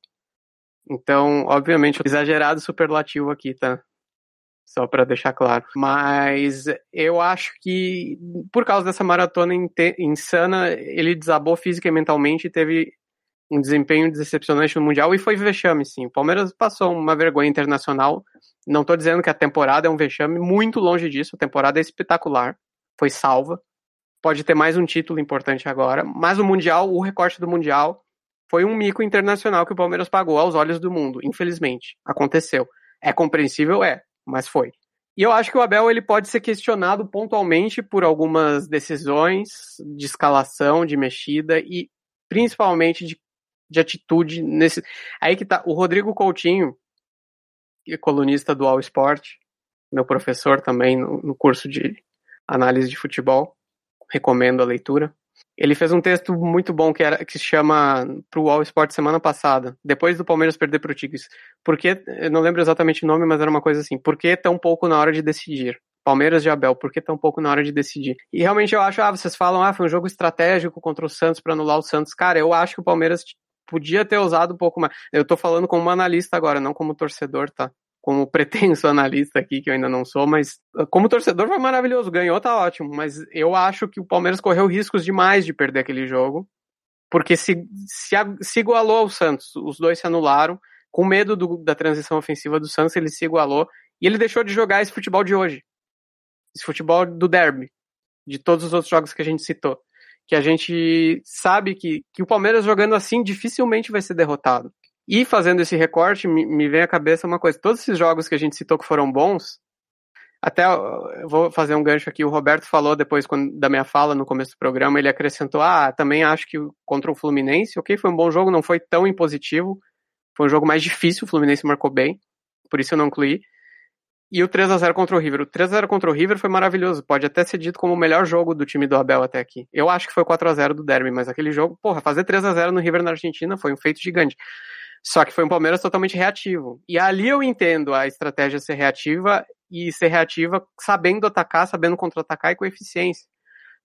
Então, obviamente, exagerado superlativo aqui, tá? Só para deixar claro. Mas eu acho que, por causa dessa maratona insana, ele desabou física e mentalmente e teve um desempenho decepcionante no Mundial e foi vexame, sim. O Palmeiras passou uma vergonha internacional. Não estou dizendo que a temporada é um vexame, muito longe disso. A temporada é espetacular, foi salva. Pode ter mais um título importante agora, mas o Mundial, o recorte do Mundial, foi um mico internacional que o Palmeiras pagou aos olhos do mundo. Infelizmente, aconteceu. É compreensível, é, mas foi. E eu acho que o Abel ele pode ser questionado pontualmente por algumas decisões de escalação, de mexida e principalmente de de atitude nesse. Aí que tá. O Rodrigo Coutinho, é colunista do All Sport, meu professor também no, no curso de análise de futebol, recomendo a leitura. Ele fez um texto muito bom que, era, que se chama pro All Sport semana passada, depois do Palmeiras perder pro Tigres. Porque, eu não lembro exatamente o nome, mas era uma coisa assim, por que tão pouco na hora de decidir? Palmeiras de Abel, por que tão pouco na hora de decidir? E realmente eu acho, ah, vocês falam, ah, foi um jogo estratégico contra o Santos para anular o Santos. Cara, eu acho que o Palmeiras podia ter usado um pouco mais. Eu tô falando como analista agora, não como torcedor, tá? Como pretenso analista aqui, que eu ainda não sou, mas ah, como torcedor foi maravilhoso, ganhou, tá ótimo, mas eu acho que o Palmeiras correu riscos demais de perder aquele jogo, porque se, se, se igualou ao Santos, os dois se anularam, com medo do, da transição ofensiva do Santos, ele se igualou, e ele deixou de jogar esse futebol de hoje, esse futebol do derby, de todos os outros jogos que a gente citou, que a gente sabe que, que o Palmeiras jogando assim dificilmente vai ser derrotado. E fazendo esse recorte, me, me vem à cabeça uma coisa: todos esses jogos que a gente citou que foram bons, até vou fazer um gancho aqui. O Roberto falou depois quando, da minha fala no começo do programa, ele acrescentou: Ah, também acho que contra o Fluminense, ok, foi um bom jogo, não foi tão impositivo. Foi um jogo mais difícil, o Fluminense marcou bem, por isso eu não incluí. E o 3 a 0 contra o River. O 3 a 0 contra o River foi maravilhoso. Pode até ser dito como o melhor jogo do time do Abel até aqui. Eu acho que foi 4 a 0 do Derby, mas aquele jogo, porra, fazer 3 a 0 no River na Argentina foi um feito gigante. Só que foi um Palmeiras totalmente reativo. E ali eu entendo a estratégia ser reativa e ser reativa sabendo atacar, sabendo contra-atacar e com eficiência.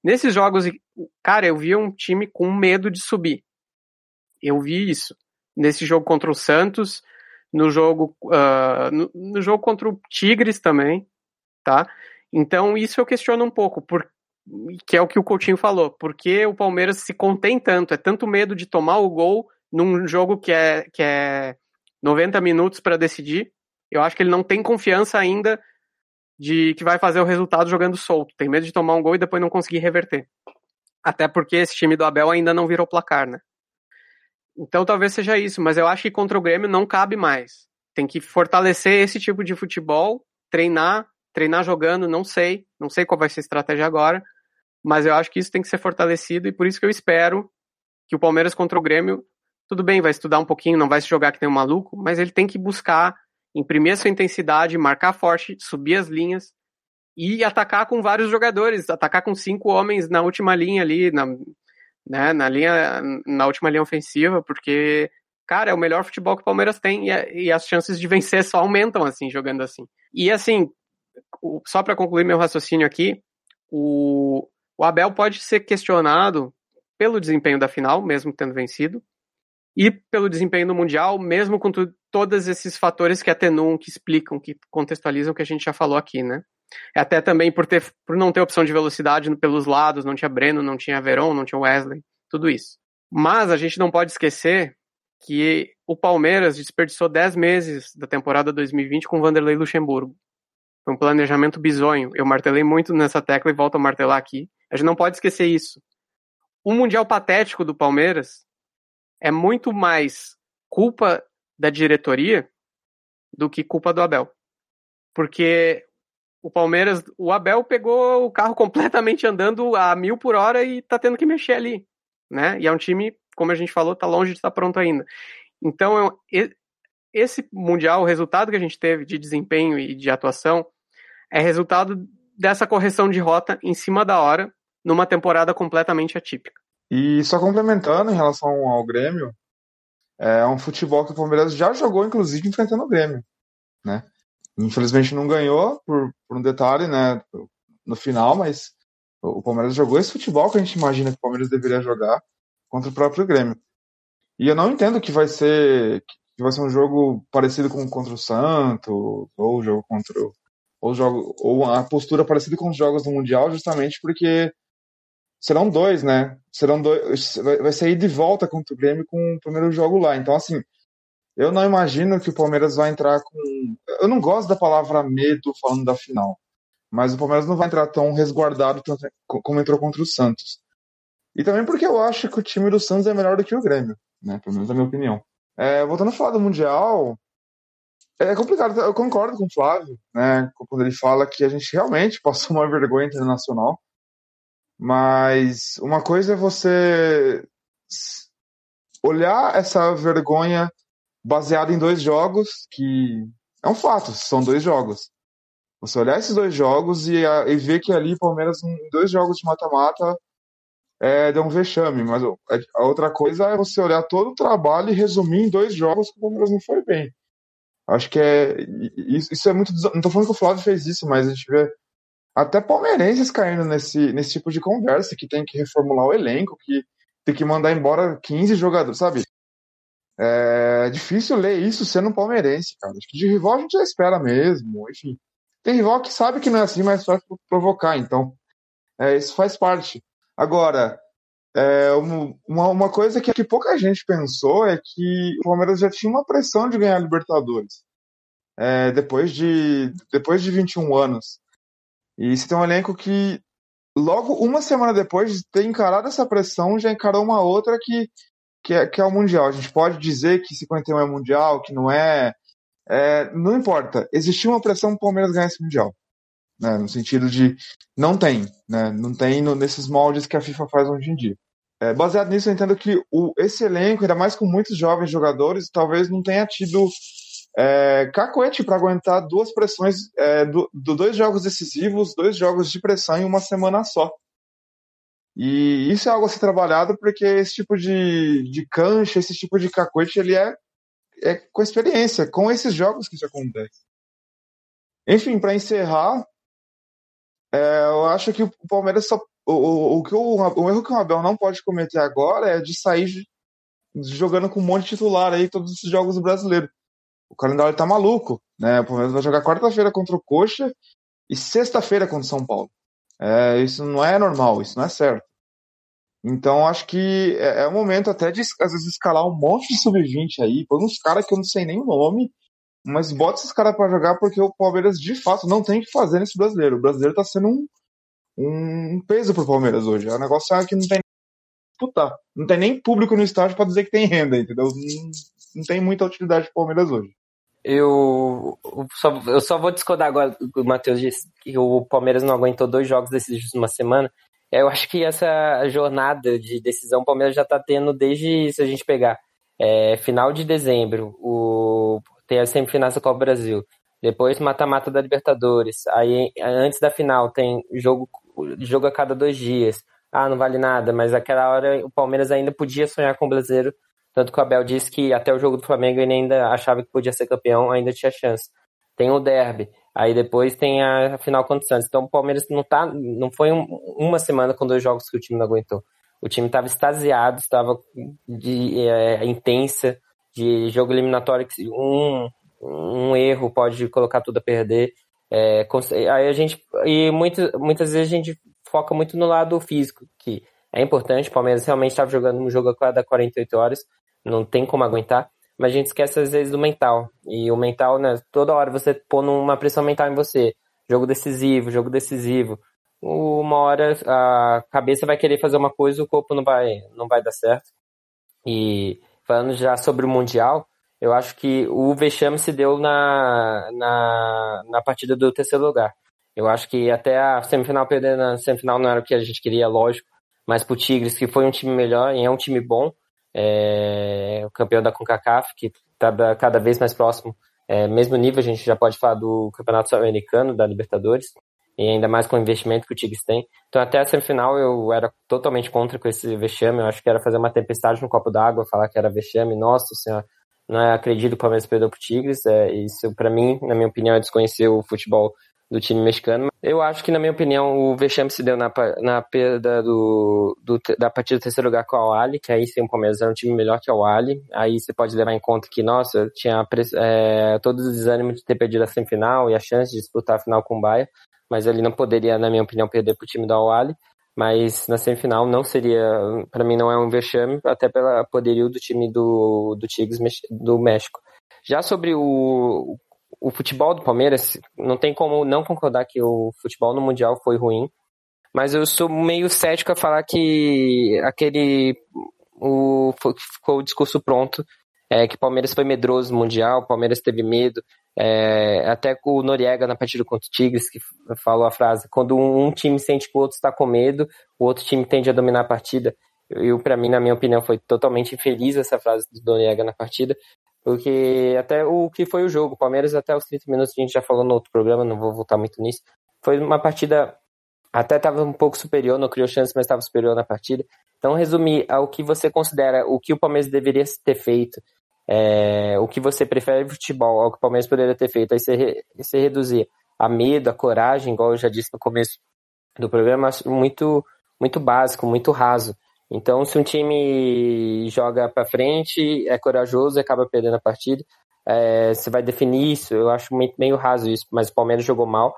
Nesses jogos, cara, eu via um time com medo de subir. Eu vi isso. Nesse jogo contra o Santos, no jogo, uh, no, no, jogo contra o Tigres também, tá? Então isso eu questiono um pouco, por, que é o que o Coutinho falou. Porque o Palmeiras se contém tanto, é tanto medo de tomar o gol num jogo que é, que é 90 minutos para decidir, eu acho que ele não tem confiança ainda de que vai fazer o resultado jogando solto. Tem medo de tomar um gol e depois não conseguir reverter. Até porque esse time do Abel ainda não virou placar, né? Então talvez seja isso, mas eu acho que contra o Grêmio não cabe mais. Tem que fortalecer esse tipo de futebol, treinar, treinar jogando, não sei, não sei qual vai ser a estratégia agora, mas eu acho que isso tem que ser fortalecido e por isso que eu espero que o Palmeiras contra o Grêmio tudo bem, vai estudar um pouquinho, não vai se jogar que nem um maluco, mas ele tem que buscar imprimir a sua intensidade, marcar forte, subir as linhas e atacar com vários jogadores, atacar com cinco homens na última linha ali, na, né, na linha, na última linha ofensiva, porque, cara, é o melhor futebol que o Palmeiras tem e, e as chances de vencer só aumentam assim, jogando assim. E assim, só para concluir meu raciocínio aqui, o, o Abel pode ser questionado pelo desempenho da final, mesmo tendo vencido, e pelo desempenho no Mundial, mesmo com todos esses fatores que atenuam, que explicam, que contextualizam o que a gente já falou aqui, né? É até também por, ter, por não ter opção de velocidade pelos lados, não tinha Breno, não tinha Veron, não tinha Wesley, tudo isso. Mas a gente não pode esquecer que o Palmeiras desperdiçou 10 meses da temporada 2020 com Vanderlei Luxemburgo. Foi um planejamento bizonho. Eu martelei muito nessa tecla e volto a martelar aqui. A gente não pode esquecer isso. O Mundial patético do Palmeiras é muito mais culpa da diretoria do que culpa do Abel. Porque o Palmeiras, o Abel pegou o carro completamente andando a mil por hora e tá tendo que mexer ali, né? E é um time, como a gente falou, tá longe de estar pronto ainda. Então, esse Mundial, o resultado que a gente teve de desempenho e de atuação, é resultado dessa correção de rota em cima da hora, numa temporada completamente atípica. E só complementando em relação ao Grêmio, é um futebol que o Palmeiras já jogou, inclusive, enfrentando o Grêmio, né? Infelizmente não ganhou por, por um detalhe, né, no final, mas o Palmeiras jogou esse futebol que a gente imagina que o Palmeiras deveria jogar contra o próprio Grêmio. E eu não entendo que vai ser que vai ser um jogo parecido com contra o Santos ou jogo contra o, ou jogo ou a postura parecida com os jogos do Mundial, justamente porque serão dois, né? Serão dois. Vai sair de volta contra o Grêmio com o primeiro jogo lá. Então, assim, eu não imagino que o Palmeiras vai entrar com. Eu não gosto da palavra medo falando da final. Mas o Palmeiras não vai entrar tão resguardado como entrou contra o Santos. E também porque eu acho que o time do Santos é melhor do que o Grêmio, né? Pelo menos na minha opinião. É, voltando a falar do Mundial, é complicado. Eu concordo com o Flávio, né? Quando ele fala que a gente realmente passou uma vergonha internacional. Mas uma coisa é você olhar essa vergonha baseada em dois jogos que é um fato, são dois jogos. Você olhar esses dois jogos e, e ver que ali Palmeiras em dois jogos de mata-mata é, deu um vexame, mas a outra coisa é você olhar todo o trabalho e resumir em dois jogos que o Palmeiras não foi bem. Acho que é. Isso é muito. Não tô falando que o Flávio fez isso, mas a gente vê até palmeirenses caindo nesse, nesse tipo de conversa, que tem que reformular o elenco, que tem que mandar embora 15 jogadores, sabe? É difícil ler isso sendo palmeirense, cara. Acho que de rival a gente já espera mesmo, enfim. Tem rival que sabe que não é assim, mas vai provocar, então. É, isso faz parte. Agora, é, uma, uma coisa que, que pouca gente pensou é que o Palmeiras já tinha uma pressão de ganhar a Libertadores. É, depois, de, depois de 21 anos. E você tem um elenco que, logo uma semana depois de ter encarado essa pressão, já encarou uma outra que, que, é, que é o Mundial. A gente pode dizer que 51 é Mundial, que não é. é não importa. Existiu uma pressão para o Palmeiras ganhar esse Mundial. Né, no sentido de não tem, né, não tem no, nesses moldes que a FIFA faz hoje em dia. É, baseado nisso, eu entendo que o, esse elenco, ainda mais com muitos jovens jogadores, talvez não tenha tido é, cacoete para aguentar duas pressões, é, do, do, dois jogos decisivos, dois jogos de pressão em uma semana só. E isso é algo a ser trabalhado porque esse tipo de, de cancha, esse tipo de cacoete, ele é, é com experiência, com esses jogos que isso acontece. Enfim, para encerrar, é, eu acho que o Palmeiras só. O, o, que o, o erro que o Abel não pode cometer agora é de sair jogando com um monte de titular aí todos esses jogos do brasileiro o calendário tá maluco, né? O Palmeiras vai jogar quarta-feira contra o Coxa e sexta-feira contra o São Paulo. É, isso não é normal, isso não é certo. Então acho que é, é o momento até de às vezes escalar um monte de sub-20 aí, põe uns caras que eu não sei nem o nome, mas bota esses caras para jogar porque o Palmeiras de fato não tem o que fazer nesse brasileiro. O brasileiro tá sendo um, um peso pro Palmeiras hoje. É um negócio que não tem disputar. Não tem nem público no estádio para dizer que tem renda, entendeu? Não, não tem muita utilidade pro Palmeiras hoje. Eu só, eu só vou discordar agora o Matheus disse que o Palmeiras não aguentou dois jogos decididos numa semana. Eu acho que essa jornada de decisão o Palmeiras já está tendo desde, se a gente pegar, é, final de dezembro, o, tem as semifinais da Copa Brasil, depois mata-mata da Libertadores, aí antes da final tem jogo, jogo a cada dois dias. Ah, não vale nada, mas aquela hora o Palmeiras ainda podia sonhar com o brasileiro tanto que o Abel disse que até o jogo do Flamengo ele ainda achava que podia ser campeão, ainda tinha chance. Tem o derby, aí depois tem a final contra o Santos. Então o Palmeiras não tá, não foi um, uma semana com dois jogos que o time não aguentou. O time estava extasiado, estava de é, intensa, de jogo eliminatório que um, um erro pode colocar tudo a perder. É, aí a gente e muitas muitas vezes a gente foca muito no lado físico, que é importante. O Palmeiras realmente estava jogando um jogo a cada 48 horas, não tem como aguentar, mas a gente esquece às vezes do mental. E o mental, né, toda hora você põe uma pressão mental em você. Jogo decisivo, jogo decisivo. Uma hora a cabeça vai querer fazer uma coisa, o corpo não vai, não vai dar certo. E falando já sobre o Mundial, eu acho que o vexame se deu na, na, na partida do terceiro lugar. Eu acho que até a semifinal perder na semifinal não era o que a gente queria, lógico. Mas pro Tigres, que foi um time melhor e é um time bom, é, o campeão da CONCACAF, que está cada vez mais próximo, é, mesmo nível, a gente já pode falar do Campeonato Sul-Americano, da Libertadores, e ainda mais com o investimento que o Tigres tem. Então, até a semifinal, eu era totalmente contra com esse vexame, eu acho que era fazer uma tempestade no copo d'água, falar que era vexame, nossa senhora, não é, acredito que o Palmeiras perdeu pro Tigres, é, isso para mim, na minha opinião, é desconhecer o futebol do time mexicano. Eu acho que, na minha opinião, o vexame se deu na, na perda do, do, da partida do terceiro lugar com o Ali, que aí sim o Palmeiras era um time melhor que o Ali. Aí você pode levar em conta que, nossa, tinha é, todos os desânimos de ter perdido a semifinal e a chance de disputar a final com o Bahia, mas ele não poderia, na minha opinião, perder para o time do Al mas na semifinal não seria, para mim não é um vexame, até pelo poderio do time do, do Tigres do México. Já sobre o, o futebol do Palmeiras, não tem como não concordar que o futebol no Mundial foi ruim, mas eu sou meio cético a falar que aquele. O, ficou o discurso pronto, é, que o Palmeiras foi medroso no Mundial, o Palmeiras teve medo. É, até o Noriega na partida contra o Tigres, que falou a frase: quando um, um time sente que o outro está com medo, o outro time tende a dominar a partida. Eu, para mim, na minha opinião, foi totalmente infeliz essa frase do Noriega na partida, porque até o que foi o jogo, Palmeiras até os 30 minutos, a gente já falou no outro programa, não vou voltar muito nisso. Foi uma partida até estava um pouco superior, não criou chance, mas estava superior na partida. Então, resumir ao que você considera o que o Palmeiras deveria ter feito, é, o que você prefere futebol, ao que o Palmeiras poderia ter feito, aí você, você reduzir a medo, a coragem, igual eu já disse no começo do programa, muito, muito básico, muito raso. Então, se um time joga para frente, é corajoso e acaba perdendo a partida, é, você vai definir isso. Eu acho meio, raso isso, mas o Palmeiras jogou mal.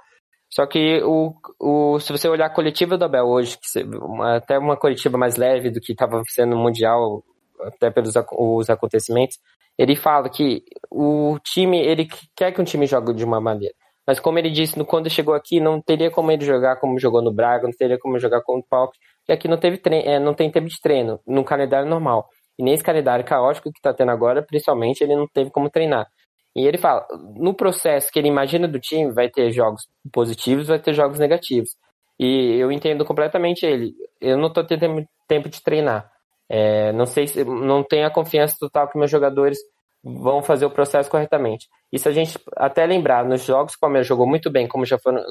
Só que o, o, se você olhar a coletiva do Abel hoje, uma, até uma coletiva mais leve do que estava sendo Mundial, até pelos os acontecimentos, ele fala que o time, ele quer que um time jogue de uma maneira. Mas como ele disse, quando chegou aqui, não teria como ele jogar como jogou no Braga, não teria como jogar com o Palco, que aqui não, teve é, não tem tempo de treino, no calendário normal. E nesse calendário caótico que está tendo agora, principalmente, ele não teve como treinar. E ele fala, no processo que ele imagina do time, vai ter jogos positivos, vai ter jogos negativos. E eu entendo completamente ele. Eu não estou tendo tempo de treinar. É, não sei se não tenho a confiança total que meus jogadores vão fazer o processo corretamente. E se a gente até lembrar, nos jogos que o Palmeiras jogou muito bem, como já foram,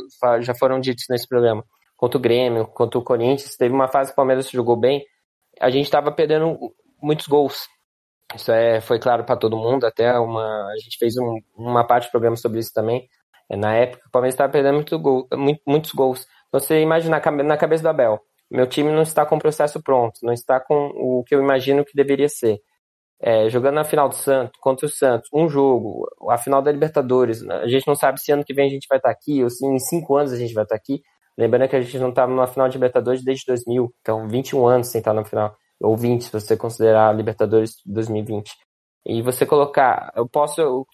já foram ditos nesse programa, contra o Grêmio, contra o Corinthians, teve uma fase que o Palmeiras jogou bem, a gente estava perdendo muitos gols. Isso é, foi claro para todo mundo, até uma, a gente fez um, uma parte do programa sobre isso também. É, na época, o Palmeiras estava perdendo muito gol, muito, muitos gols. Você imagina na cabeça do Abel, meu time não está com o processo pronto, não está com o que eu imagino que deveria ser. É, jogando na final do Santos, contra o Santos, um jogo, a final da Libertadores, né? a gente não sabe se ano que vem a gente vai estar aqui, ou se em cinco anos a gente vai estar aqui. Lembrando que a gente não estava na final de Libertadores desde 2000, então 21 anos sem estar na final ou 20, se você considerar a Libertadores 2020. E você colocar, eu posso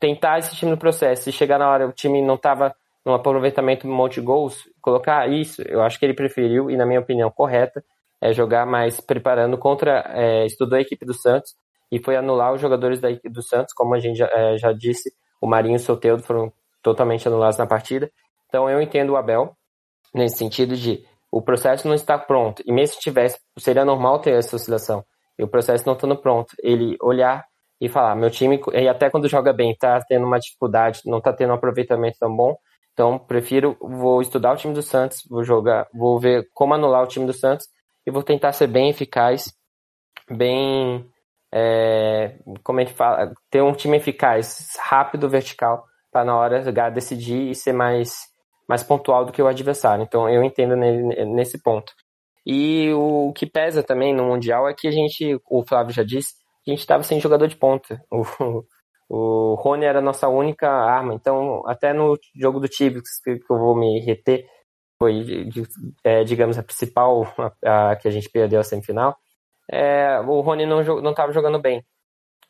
tentar esse time no processo, se chegar na hora o time não estava num aproveitamento um monte de gols, colocar isso, eu acho que ele preferiu, e na minha opinião correta, é jogar mais preparando contra, é, estudou a equipe do Santos e foi anular os jogadores da do Santos, como a gente já, é, já disse, o Marinho e o Soteudo foram totalmente anulados na partida. Então eu entendo o Abel nesse sentido de o processo não está pronto. E mesmo se tivesse, seria normal ter essa oscilação. E o processo não estando pronto. Ele olhar e falar, meu time, e até quando joga bem, está tendo uma dificuldade, não está tendo um aproveitamento tão bom. Então, prefiro, vou estudar o time do Santos, vou jogar, vou ver como anular o time do Santos e vou tentar ser bem eficaz, bem, é, como a gente fala, ter um time eficaz, rápido, vertical, para na hora H decidir e ser mais mais pontual do que o adversário. Então eu entendo nesse ponto. E o que pesa também no Mundial é que a gente, o Flávio já disse, a gente estava sem jogador de ponta. O, o Rony era a nossa única arma. Então, até no jogo do Tigres, que, eu vou me reter, foi, é, digamos, a principal a, a, que a gente perdeu a semifinal, é, o Rony não estava jogando bem.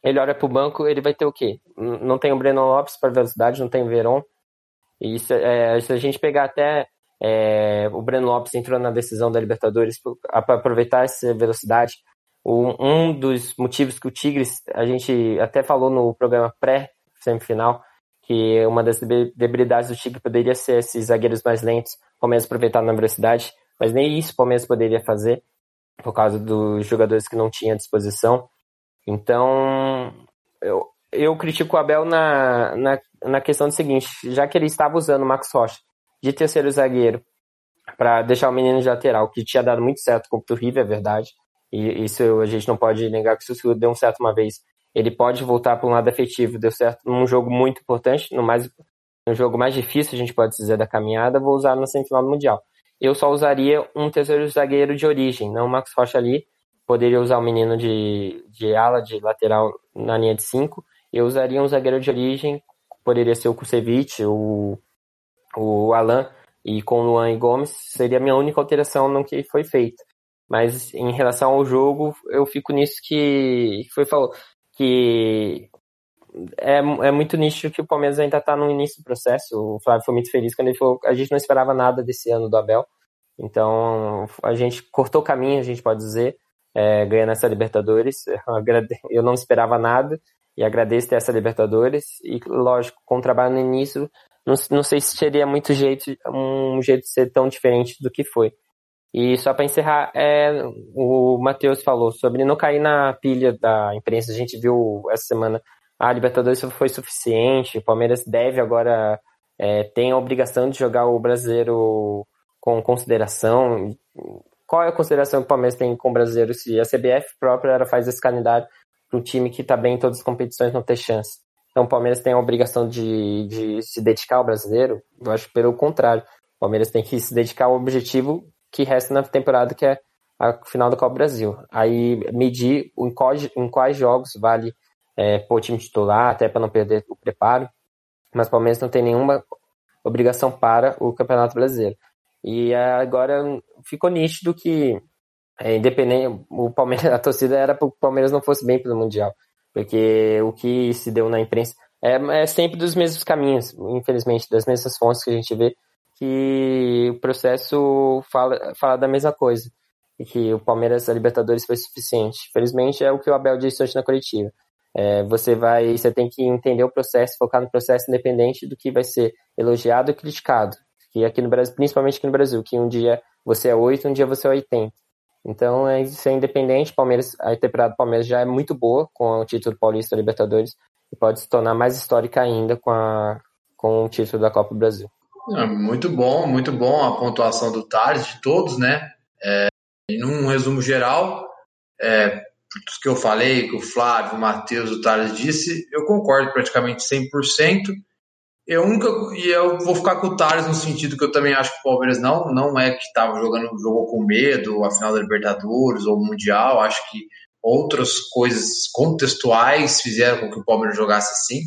Ele olha para o banco, ele vai ter o quê? Não tem o Breno Lopes para velocidade, não tem o Veron, e se, é, se a gente pegar até é, o Breno Lopes entrou na decisão da Libertadores para aproveitar essa velocidade. um dos motivos que o Tigres, a gente até falou no programa pré-semifinal, que uma das debilidades do Tigre poderia ser esses zagueiros mais lentos, o Palmeiras aproveitar na velocidade, mas nem isso o Palmeiras poderia fazer, por causa dos jogadores que não tinha à disposição. Então, eu, eu critico o Abel na, na, na questão do seguinte, já que ele estava usando o Max Rocha de terceiro zagueiro para deixar o menino de lateral, que tinha dado muito certo contra o River, é verdade, e isso a gente não pode negar que isso deu um certo uma vez. Ele pode voltar para um lado efetivo, deu certo num jogo muito importante, no mais no jogo mais difícil, a gente pode dizer, da caminhada, vou usar na semifinal do Mundial. Eu só usaria um terceiro zagueiro de origem, não o Max Rocha ali. Poderia usar o menino de, de ala, de lateral na linha de 5, eu usaria um zagueiro de origem, poderia ser o Kusevich, o, o Alan, e com Luan e Gomes, seria a minha única alteração no que foi feito. Mas em relação ao jogo, eu fico nisso que foi falou que é, é muito nítido que o Palmeiras ainda está no início do processo. O Flávio foi muito feliz quando ele falou a gente não esperava nada desse ano do Abel. Então a gente cortou o caminho, a gente pode dizer, é, ganhando essa Libertadores. Eu não esperava nada e agradeço ter essa Libertadores. E, lógico, com o trabalho no início, não, não sei se seria muito jeito, um jeito de ser tão diferente do que foi. E só para encerrar, é, o Matheus falou sobre não cair na pilha da imprensa. A gente viu essa semana a Libertadores foi suficiente, o Palmeiras deve agora, é, tem a obrigação de jogar o brasileiro com consideração. Qual é a consideração que o Palmeiras tem com o brasileiro se a CBF própria ela faz esse calendário para um time que está bem em todas as competições não ter chance? Então o Palmeiras tem a obrigação de, de se dedicar ao brasileiro? Eu acho pelo contrário. O Palmeiras tem que se dedicar ao objetivo que resta na temporada, que é a final do Copa Brasil. Aí medir em quais, em quais jogos vale é, pôr o time titular, até para não perder o preparo. Mas o Palmeiras não tem nenhuma obrigação para o Campeonato Brasileiro. E agora ficou nítido que, é, independente, o Palmeiras, a torcida era para o Palmeiras não fosse bem pelo Mundial. Porque o que se deu na imprensa é, é sempre dos mesmos caminhos, infelizmente, das mesmas fontes que a gente vê, que o processo fala, fala da mesma coisa. E que o Palmeiras, a Libertadores foi suficiente. Felizmente é o que o Abel disse hoje na coletiva. É, você vai, você tem que entender o processo, focar no processo independente do que vai ser elogiado e criticado. Que aqui no Brasil, principalmente aqui no Brasil, que um dia você é 8, um dia você é 80. Então, é, isso independente. Palmeiras, a temporada do Palmeiras já é muito boa com o título paulista Libertadores e pode se tornar mais histórica ainda com, a, com o título da Copa do Brasil. É, muito bom, muito bom a pontuação do Thales, de todos, né? É, num resumo geral, é, tudo que eu falei, que o Flávio, o Matheus, o Thales disse, eu concordo praticamente 100%. Eu nunca, e eu vou ficar com o Thales no sentido que eu também acho que o Palmeiras não, não é que estava jogando, jogou com medo, a final da Libertadores ou Mundial, acho que outras coisas contextuais fizeram com que o Palmeiras jogasse assim.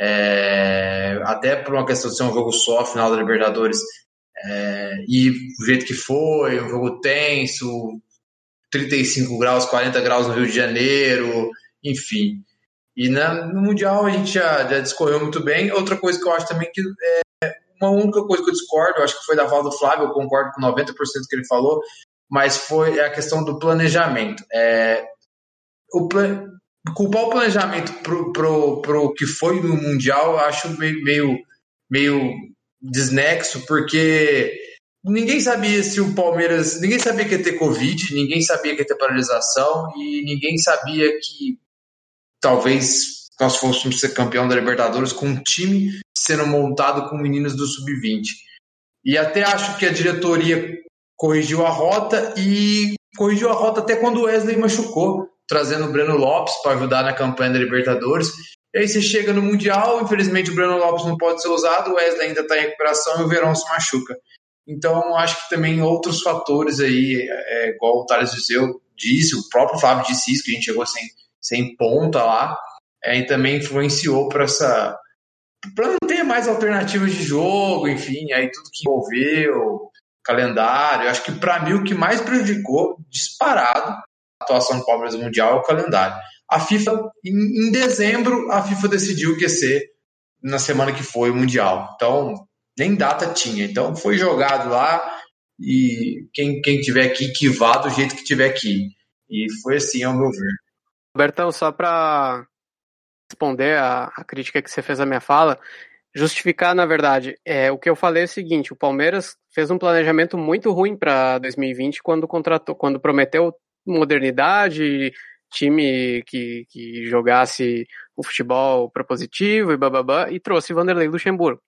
É, até por uma questão de ser um jogo só, a final da Libertadores, é, e o jeito que foi, um jogo tenso, 35 graus, 40 graus no Rio de Janeiro, enfim. E na, no Mundial a gente já, já discorreu muito bem. Outra coisa que eu acho também que é uma única coisa que eu discordo, acho que foi da fala do Flávio, eu concordo com 90% que ele falou, mas foi a questão do planejamento. É, o plan, culpar o planejamento pro, pro, pro que foi no Mundial, eu acho meio, meio, meio desnexo, porque ninguém sabia se o Palmeiras. Ninguém sabia que ia ter Covid, ninguém sabia que ia ter paralisação e ninguém sabia que talvez nós fôssemos ser campeão da Libertadores com um time sendo montado com meninos do Sub-20. E até acho que a diretoria corrigiu a rota e corrigiu a rota até quando o Wesley machucou, trazendo o Breno Lopes para ajudar na campanha da Libertadores. E aí você chega no Mundial, infelizmente o Breno Lopes não pode ser usado, o Wesley ainda está em recuperação e o Verão se machuca. Então, acho que também outros fatores aí, é, igual o Thales Viseu disse, o próprio Fábio disse isso, que a gente chegou sem, sem ponta lá, é, e também influenciou para essa. para não ter mais alternativas de jogo, enfim, aí tudo que envolveu, calendário. Acho que para mim o que mais prejudicou, disparado, a atuação do Palmeiras Mundial é o calendário. A FIFA, em, em dezembro, a FIFA decidiu que ia ser na semana que foi o Mundial. Então, nem data tinha. Então foi jogado lá e quem, quem tiver aqui que vá do jeito que tiver aqui. E foi assim, ao meu ver. Bertão, só para responder a, a, crítica que você fez à minha fala, justificar, na verdade, é, o que eu falei é o seguinte: o Palmeiras fez um planejamento muito ruim para 2020 quando contratou, quando prometeu modernidade, time que, que jogasse o futebol propositivo e bababá, e trouxe Vanderlei Luxemburgo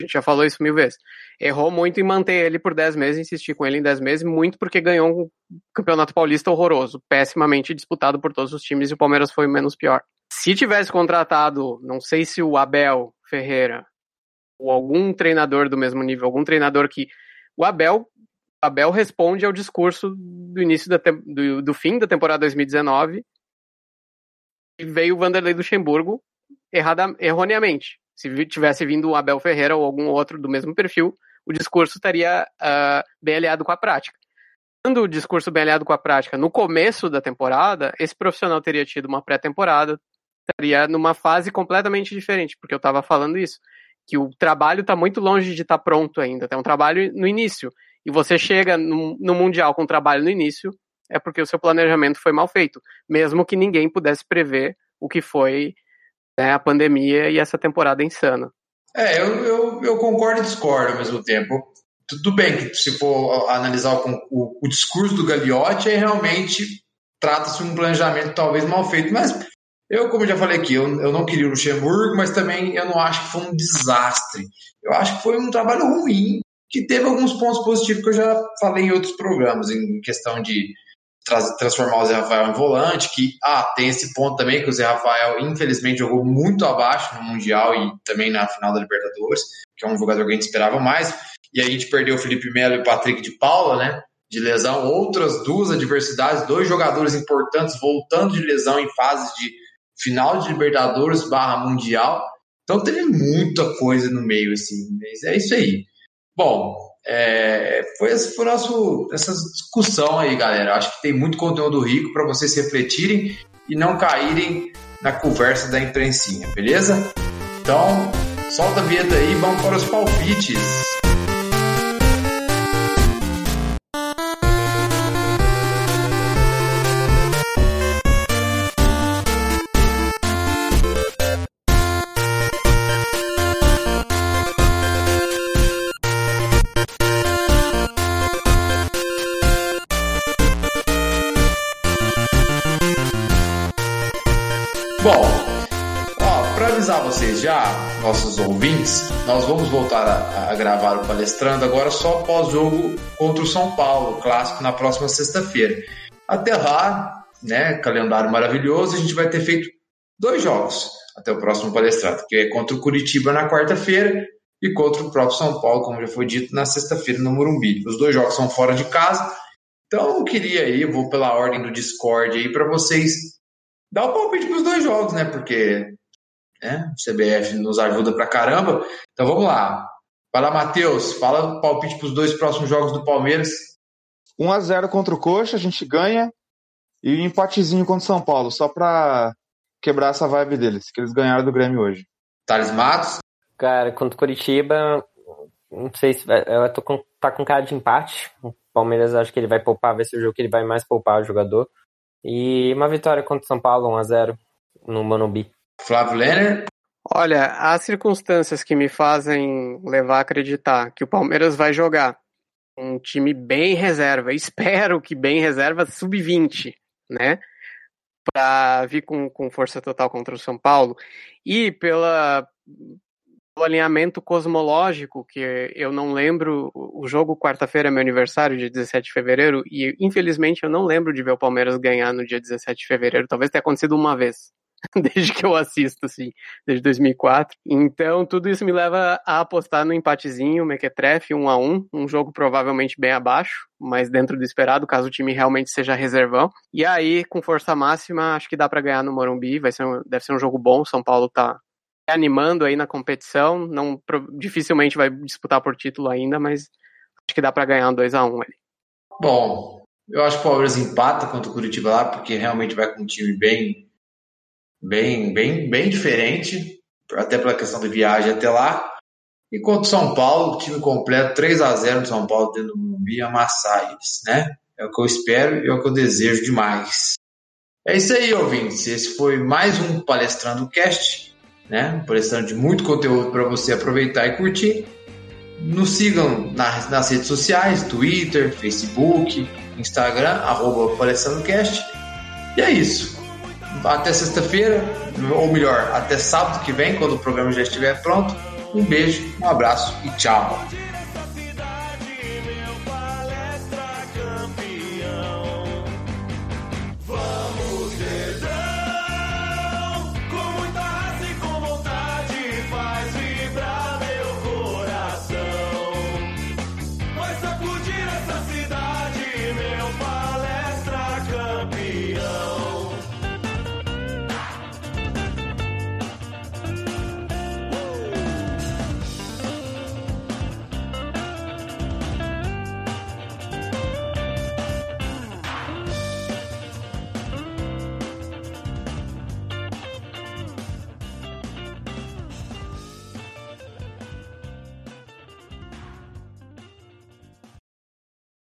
a gente já falou isso mil vezes. Errou muito em manter ele por 10 meses, insistir com ele em 10 meses, muito porque ganhou um campeonato paulista horroroso, pessimamente disputado por todos os times e o Palmeiras foi o menos pior. Se tivesse contratado, não sei se o Abel Ferreira ou algum treinador do mesmo nível, algum treinador que. O Abel, Abel responde ao discurso do início da, do, do fim da temporada 2019 e veio o Vanderlei Luxemburgo errada, erroneamente se tivesse vindo o Abel Ferreira ou algum outro do mesmo perfil, o discurso estaria uh, bem aliado com a prática. Quando o discurso bem aliado com a prática no começo da temporada, esse profissional teria tido uma pré-temporada, estaria numa fase completamente diferente, porque eu estava falando isso, que o trabalho está muito longe de estar tá pronto ainda, tem um trabalho no início, e você chega no, no Mundial com trabalho no início, é porque o seu planejamento foi mal feito, mesmo que ninguém pudesse prever o que foi né, a pandemia e essa temporada insana. É, eu, eu, eu concordo e discordo ao mesmo tempo. Tudo bem que se for analisar o, o, o discurso do Gagliotti, aí realmente trata-se de um planejamento talvez mal feito, mas eu, como já falei aqui, eu, eu não queria o Luxemburgo, mas também eu não acho que foi um desastre. Eu acho que foi um trabalho ruim, que teve alguns pontos positivos que eu já falei em outros programas, em questão de transformar o Zé Rafael em volante, que ah, tem esse ponto também que o Zé Rafael infelizmente jogou muito abaixo no Mundial e também na final da Libertadores, que é um jogador que a gente esperava mais, e a gente perdeu o Felipe Melo e o Patrick de Paula, né, de lesão, outras duas adversidades, dois jogadores importantes voltando de lesão em fases de final de Libertadores barra Mundial, então teve muita coisa no meio, assim, mas é isso aí. Bom, é, foi, esse, foi nosso, essa discussão aí, galera. Acho que tem muito conteúdo rico para vocês refletirem e não caírem na conversa da imprensinha, beleza? Então, solta a vinheta aí vamos para os palpites. Nossos ouvintes, nós vamos voltar a, a gravar o Palestrando agora só pós-jogo contra o São Paulo, clássico, na próxima sexta-feira. Até lá, né, calendário maravilhoso, a gente vai ter feito dois jogos até o próximo Palestrando, que é contra o Curitiba na quarta-feira e contra o próprio São Paulo, como já foi dito, na sexta-feira no Morumbi. Os dois jogos são fora de casa, então eu queria aí, vou pela ordem do Discord aí para vocês dar o palpite para os dois jogos, né? Porque né? O CBF nos ajuda pra caramba. Então vamos lá. Vai lá, Matheus. Fala o palpite para os dois próximos jogos do Palmeiras. 1 a 0 contra o Coxa, a gente ganha. E um empatezinho contra o São Paulo, só pra quebrar essa vibe deles, que eles ganharam do Grêmio hoje. Thales Matos? Cara, contra o Curitiba, não sei se vai, eu tô com, tá com cara de empate. O Palmeiras acho que ele vai poupar, vai ser o jogo que ele vai mais poupar o jogador. E uma vitória contra o São Paulo, 1 a 0 no Monumbi. Flávio Lenner. Olha, há circunstâncias que me fazem levar a acreditar que o Palmeiras vai jogar um time bem reserva, espero que bem reserva, sub-20, né? Para vir com, com força total contra o São Paulo. E pela, pelo alinhamento cosmológico, que eu não lembro, o jogo quarta-feira é meu aniversário, dia 17 de fevereiro, e infelizmente eu não lembro de ver o Palmeiras ganhar no dia 17 de fevereiro, talvez tenha acontecido uma vez. desde que eu assisto, assim, desde 2004. Então, tudo isso me leva a apostar no empatezinho, Mequetrefe, um a um, um jogo provavelmente bem abaixo, mas dentro do esperado, caso o time realmente seja reservão. E aí, com força máxima, acho que dá para ganhar no Morumbi, vai ser um, deve ser um jogo bom, São Paulo tá animando aí na competição, não dificilmente vai disputar por título ainda, mas acho que dá para ganhar um 2 a 1 ali. Bom, eu acho que o Palmeiras empata contra o Curitiba lá, porque realmente vai com um time bem bem, bem, bem diferente, até pela questão de viagem até lá. E contra o São Paulo, time completo, 3 a 0 no São Paulo dentro do Morumbi, amassar eles, né? É o que eu espero e é o que eu desejo demais. É isso aí, ouvintes. Esse foi mais um Palestrando Cast, né? Um palestrando de muito conteúdo para você aproveitar e curtir. Nos sigam nas, nas redes sociais, Twitter, Facebook, Instagram, arroba PalestrandoCast. E é isso até sexta-feira, ou melhor, até sábado que vem, quando o programa já estiver pronto. Um beijo, um abraço e tchau.